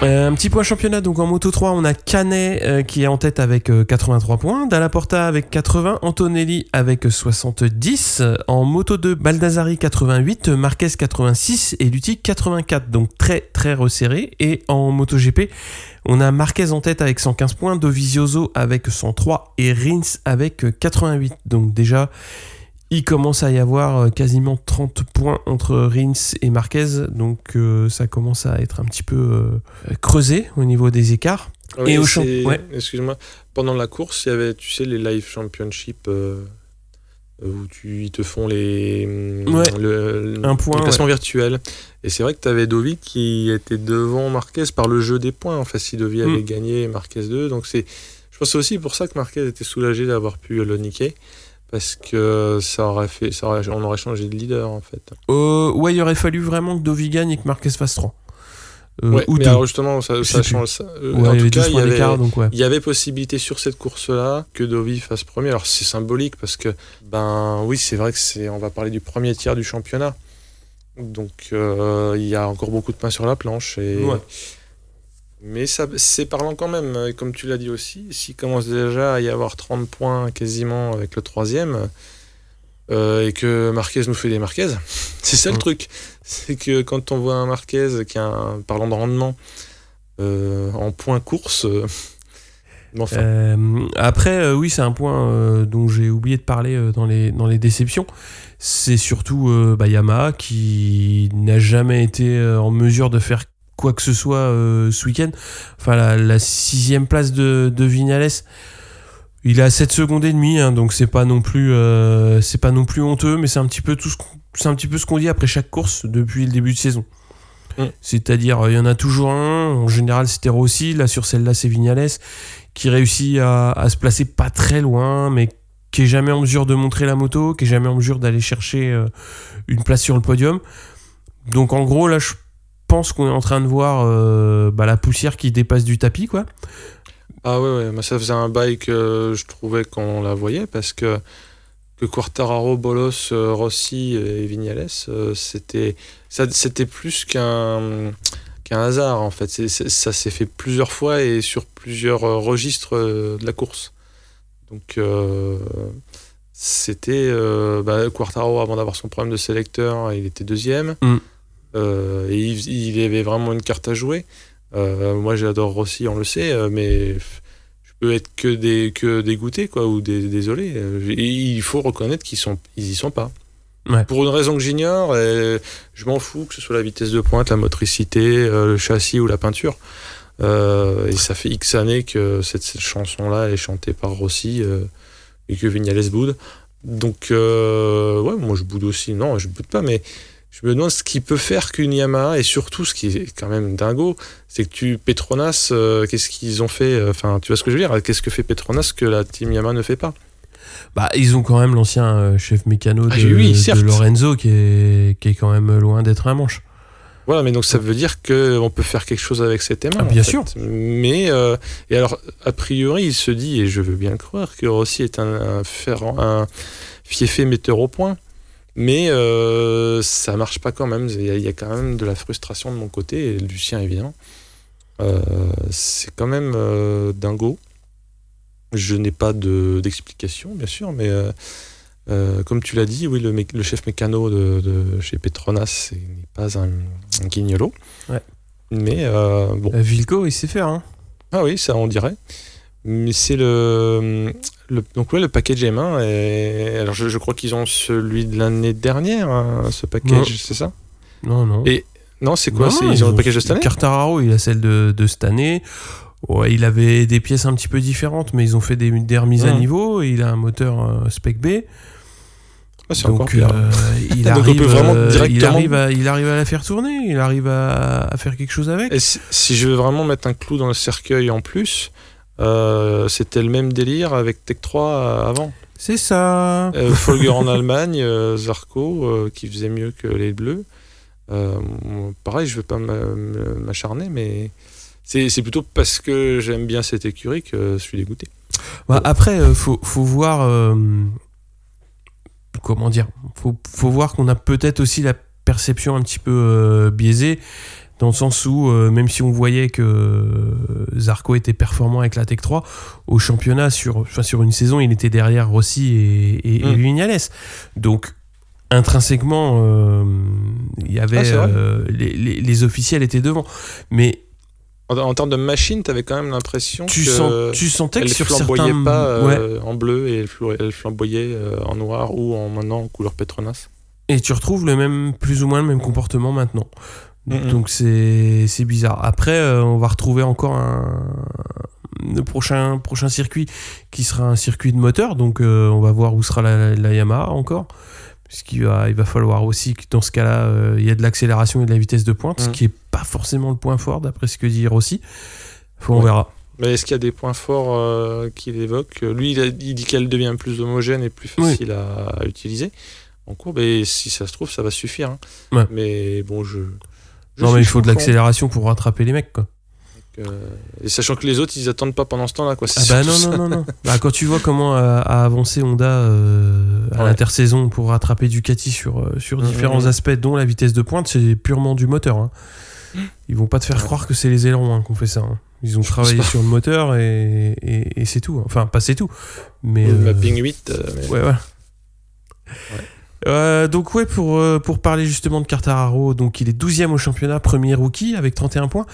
Euh, un petit point championnat, donc en Moto 3, on a Canet euh, qui est en tête avec euh, 83 points, Dalla Porta avec 80, Antonelli avec 70, euh, en Moto 2, Baldassari 88, Marquez 86 et Lutti 84, donc très très resserré. Et en Moto GP, on a Marquez en tête avec 115 points, Dovizioso avec 103 et Rins avec euh, 88. Donc déjà, il commence à y avoir euh, quasiment 30 points entre Rins et Marquez, donc euh, ça commence à être un petit peu euh, creusé au niveau des écarts. Et au champ- ouais. Excuse-moi. Pendant la course, il y avait, tu sais, les live championship euh, où tu, ils te font les, hum, Ouais. le, Un point, les virtuels. Et c'est vrai que tu avais Dovi qui était devant Marquez par le jeu des points. En fait, si Dovi avait Mm. gagné Marquez 2. Donc c'est, je pense que c'est aussi pour ça que Marquez était soulagé d'avoir pu le niquer. Parce que ça aurait fait, ça aurait- on aurait changé de leader en fait. Euh, ouais, il aurait fallu vraiment que Dovi gagne et que Marquez fasse 3. Euh, Ouais, ou mais alors justement, ça, change. ça. Euh, Ouais, en tout cas, 12 il y avait, d'écart, donc ouais. Il y avait possibilité sur cette course-là que Dovi fasse premier. Alors c'est symbolique parce que, ben oui, c'est vrai que c'est, on va parler du premier tiers du championnat. Donc euh, il y a encore beaucoup de pain sur la planche. Et... Ouais. Mais c'est parlant quand même. Et Comme tu l'as dit aussi, s'il commence déjà à y avoir 30 points quasiment avec le troisième, euh, et que Marquez nous fait des Marquez, <laughs> c'est ça le Mm. truc. C'est que quand on voit un Marquez qui a un, parlant de rendement, euh, en point course. euh, <laughs> enfin, après, oui, c'est un point dont j'ai oublié de parler dans, les, dans les déceptions. C'est surtout bah, Yamaha qui n'a jamais été en mesure de faire quoi que ce soit euh, ce week-end. Enfin, la, la sixième place de, de Vignales, il à 7 secondes et demie, hein, donc c'est pas non plus euh, c'est pas non plus honteux, mais c'est un petit peu tout ce qu'on- c'est un petit peu ce qu'on dit après chaque course depuis le début de saison. Mm. C'est-à-dire, euh, il y en a toujours un. En général, c'était Rossi. Là, sur celle-là, c'est Vignales qui réussit à, à se placer pas très loin, mais qui est jamais en mesure de montrer la moto, qui est jamais en mesure d'aller chercher une place sur le podium. Donc en gros, là, je pense qu'on est en train de voir euh, bah, la poussière qui dépasse du tapis, quoi. Ah ouais, ouais, moi ça faisait un bail que je trouvais qu'on la voyait parce que, que Quartararo, Bolos, euh, Rossi et Vignales, euh, c'était c'était plus qu'un qu'un hasard en fait. Ça s'est fait plusieurs fois et sur plusieurs registres de la course. Donc euh, c'était euh, bah, Quartaro avant d'avoir son problème de sélecteur, il était deuxième. Mm. Euh, et il, il avait vraiment une carte à jouer. Euh, moi j'adore Rossi, on le sait, euh, mais je peux être que, des, que dégoûté quoi, ou dé- désolé. Et il faut reconnaître qu'ils sont, ils y sont pas. Ouais. Pour une raison que j'ignore, je m'en fous que ce soit la vitesse de pointe, la motricité, le châssis ou la peinture. Euh, et ça fait X années que cette, cette chanson-là est chantée par Rossi et que Vignales boude. Donc, ouais, moi je boude aussi. Non, je boude pas, mais je me demande ce qui peut faire qu'une Yamaha, et surtout ce qui est quand même dingo, c'est que tu, Petronas, euh, qu'est-ce qu'ils ont fait euh, Enfin, tu vois ce que je veux dire Qu'est-ce que fait Petronas que la team Yamaha ne fait pas? Bah, ils ont quand même l'ancien euh, chef mécano de, Ah, oui, de. Lorenzo qui est, qui est quand même loin d'être un manche. Voilà, mais donc ça veut dire qu'on peut faire quelque chose avec cet aimant. Ah, bien fait. sûr. Mais, euh, et alors, a priori, il se dit, et je veux bien le croire, que Rossi est un, un, ferrant- un fiefé metteur au point. Mais euh, ça marche pas quand même. Il y, a, il y a quand même de la frustration de mon côté, et du sien évidemment. Euh, c'est quand même euh, dingo. Je n'ai pas de- d'explication, bien sûr, mais euh, comme tu l'as dit, oui, le, chef mécano de, de chez Petronas n'est pas un, un guignolo. Ouais. Mais bon. Vilco, il sait faire. Hein. Ah oui, ça on dirait. Mais c'est le, le donc ouais, le package M1. Et, alors je, je crois qu'ils ont celui de l'année dernière, hein, ce package, c'est ça? Non, non. Et non, c'est quoi? Non, Ils ont le package de cette année? Quartararo, il a celle de, de cette année. Ouais, il avait des pièces un petit peu différentes, mais ils ont fait des, des remises à niveau. Et il a un moteur euh, Spec B. Ah, Donc, euh, il, <laughs> Donc, arrive, euh, il, directement- arrive à, il arrive à la faire tourner. Il arrive à, à faire quelque chose avec. Et si, si je veux vraiment mettre un clou dans le cercueil en plus, euh, c'était le même délire avec Tech 3 avant. C'est ça. Euh, Folger en Allemagne, euh, Zarco euh, qui faisait mieux que les Bleus. Euh, pareil, je veux pas m'a- m'acharner, mais c'est plutôt parce que j'aime bien cette écurie que je suis dégoûté. Bah, après, euh, faut, faut voir. euh, comment dire faut, faut voir qu'on a peut-être aussi la perception un petit peu euh, biaisée, dans le sens où, euh, même si on voyait que Zarco était performant avec la Tech 3, au championnat, sur, enfin, sur une saison, il était derrière Rossi et, et, et Mm. Vignales. Donc, intrinsèquement, euh, il y avait. Ah, euh, les, les- les officiels étaient devant. Mais En, en termes de machine, tu avais quand même l'impression tu, que sens, tu sentais que elle sur flamboyait certains. pas Ouais. en bleu et elle, flamboyait en noir ou en maintenant en couleur Petronas. Et tu retrouves le même, plus ou moins le même comportement maintenant. Donc c'est bizarre. Après, euh, on va retrouver encore un le prochain prochain circuit qui sera un circuit de moteur. Donc euh, on va voir où sera la, la Yamaha encore, puisqu'il va il va falloir aussi que dans ce cas-là euh, il y a de l'accélération et de la vitesse de pointe, ce Mhm. qui est pas forcément le point fort d'après ce que dit Rossi. Faut on verra. Mais est-ce qu'il y a des points forts euh, qu'il évoque? Lui, il, a- il dit qu'elle devient plus homogène et plus Oui. facile à, à utiliser en courbe. Et si ça se trouve, ça va suffire. hein. Ouais. Mais bon, je. Je non mais il faut de l'accélération pour rattraper les mecs quoi. Euh, et sachant que les autres, ils attendent pas pendant ce temps-là. Quoi. Ah bah non, non, non, non. Bah, quand tu vois comment a, a avancé Honda euh, à Ouais. l'intersaison pour rattraper Ducati sur, euh, sur différents aspects, dont la vitesse de pointe, c'est purement du moteur. hein. Ils vont pas te faire Ouais. croire que c'est les ailerons hein, qu'on fait ça. hein. Ils ont Je travaillé sur le moteur et, et- et c'est tout. hein. Enfin, pas c'est tout. Mais, Le euh, mapping 8. euh, mais- Ouais, voilà. Euh, donc ouais, pour, euh, pour parler justement de Cartararo, donc il est 12e au championnat, premier rookie avec 31 points.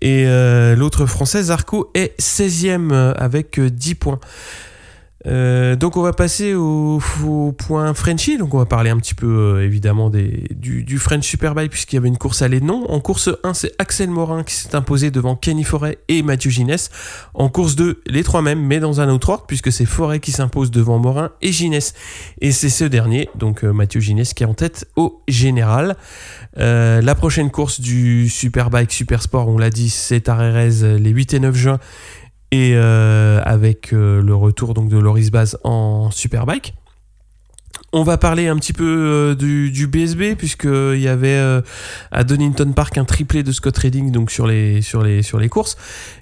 Et euh, l'autre français, Zarco, est 16e avec euh, 10 points. Euh, donc on va passer au, point Frenchy. Donc on va parler un petit peu euh, évidemment du, French Superbike puisqu'il y avait une course à non. En course 1, c'est Axel Morin qui s'est imposé devant Kenny Forêt et Mathieu Ginès. En course 2, les trois mêmes, mais dans un autre ordre puisque c'est Forêt qui s'impose devant Morin et Ginès. Et c'est ce dernier, donc euh, Mathieu Ginès, qui est en tête au général. La prochaine course du Superbike Supersport, on l'a dit, c'est à Rérez les 8 et 9 juin et euh, avec euh, le retour donc de Loris Baz en Superbike. On va parler un petit peu euh, du, du BSB puisqu'il y avait euh, à Donington Park un triplé de Scott Redding donc sur les, sur les, sur les courses.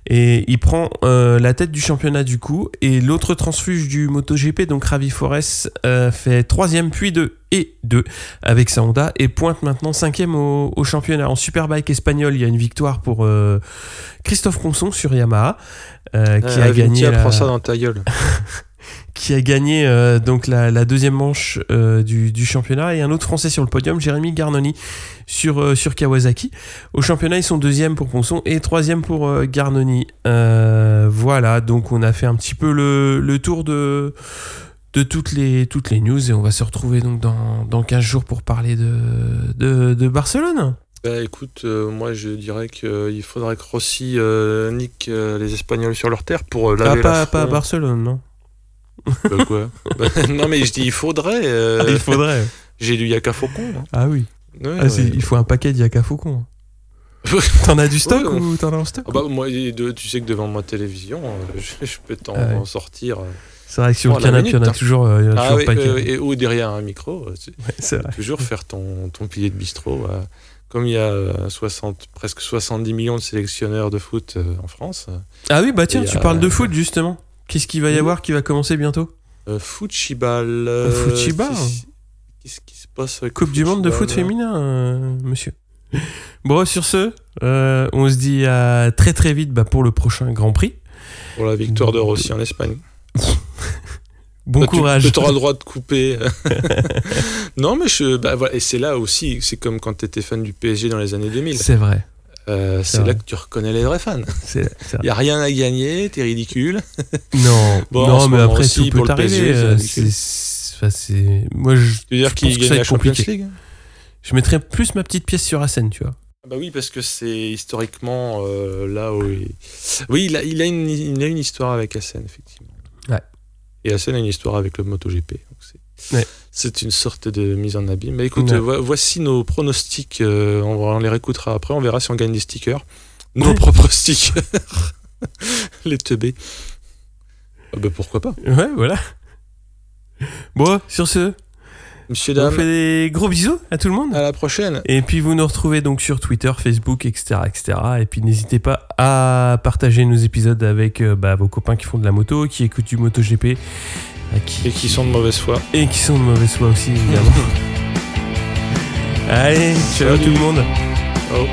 Et il prend euh, la tête du championnat du coup. Et l'autre transfuge du MotoGP donc Ravi Forest euh, fait troisième puis deux et deux avec sa Honda et pointe maintenant cinquième au, au championnat. En Superbike espagnol il y a une victoire pour euh, Christophe Conson sur Yamaha euh, qui a gagné la- ça dans ta gueule. <laughs> qui a gagné euh, donc la, la deuxième manche euh, du, du championnat et un autre français sur le podium, Jérémy Garnoni sur, euh, sur Kawasaki. Au championnat, ils sont deuxième pour Ponson et troisième pour Garnoni. Voilà, donc on a fait un petit peu le, le tour de, de toutes, les, toutes les news et on va se retrouver donc dans, dans 15 jours pour parler de, de, de Barcelone. Bah, écoute, euh, moi je dirais qu'il faudrait que Rossi euh, nique euh, les Espagnols sur leur terre pour euh, Ah, laver pas, la pas à. Barcelone, non Bah, quoi <laughs> Non mais je dis il faudrait. euh, Il faudrait. J'ai lu Yaka Faucon. hein. Ah oui, Ouais, Ah, ouais. il faut un paquet d'Yaka Faucon. <laughs> T'en as du stock Ouais, ou t'en as en stock Ah bah, moi, de- tu sais que devant ma télévision, euh, je, je peux t'en Ah sortir. C'est vrai que sur Oh, le canapé, il y en a hein. toujours, il y en a Ah toujours oui, euh, et, ou derrière un micro, c'est vrai. toujours faire ton, ton pilier de bistrot. Comme il y a euh, 60, presque 70 millions de sélectionneurs de foot en France, Ah oui, bah tiens, tu parles de foot justement. Qu'est-ce qu'il va y Mhm. avoir qui va commencer bientôt? Euh, Footchibal. euh, Footchibal qu'est-ce- qui se passe avec Coupe du monde de foot footchibal, féminin, euh, monsieur. Bon, sur ce, euh, on se dit à très très vite bah, pour le prochain Grand Prix. Pour la victoire de Rossi en Espagne. <laughs> Bon Bah, courage. Tu auras le droit de couper. <laughs> non, mais je, bah, voilà. Et c'est là aussi, c'est comme quand tu étais fan du PSG dans les années 2000. C'est vrai. Euh, c'est là que tu reconnais les vrais fans. <laughs> Il n'y a rien à gagner, t'es ridicule. <laughs> Non, <laughs> Bon, non mais après pour peut le PSG, arriver. c'est euh, Moi, je, Tu veux dire qu'il gagne la Champions. League je mettrais plus ma petite pièce sur Assen, tu vois. Ah Bah oui, parce que c'est historiquement euh, là où il... Oui, il a, il, a une, il a une histoire avec Assen, effectivement. Ouais. Et Assen a une histoire avec le MotoGP. donc Ouais. C'est une sorte de mise en abîme. Mais écoute, Ouais. euh, vo- voici nos pronostics. euh, on, on les réécoutera après. On verra si on gagne des stickers. Nos Ouais. propres stickers. <laughs> les teubés. Ah bah pourquoi pas. Ouais, voilà. Bon, sur ce, Monsieur, on dame, fait des gros bisous à tout le monde. à la prochaine. Et puis vous nous retrouvez donc sur Twitter, Facebook, etc. etc. Et puis n'hésitez pas à partager nos épisodes avec euh, bah, vos copains qui font de la moto, qui écoutent du MotoGP. Qui, Et qui sont de mauvaise foi. et qui sont de mauvaise foi aussi, évidemment. <laughs> Allez, ciao tout le monde Oh.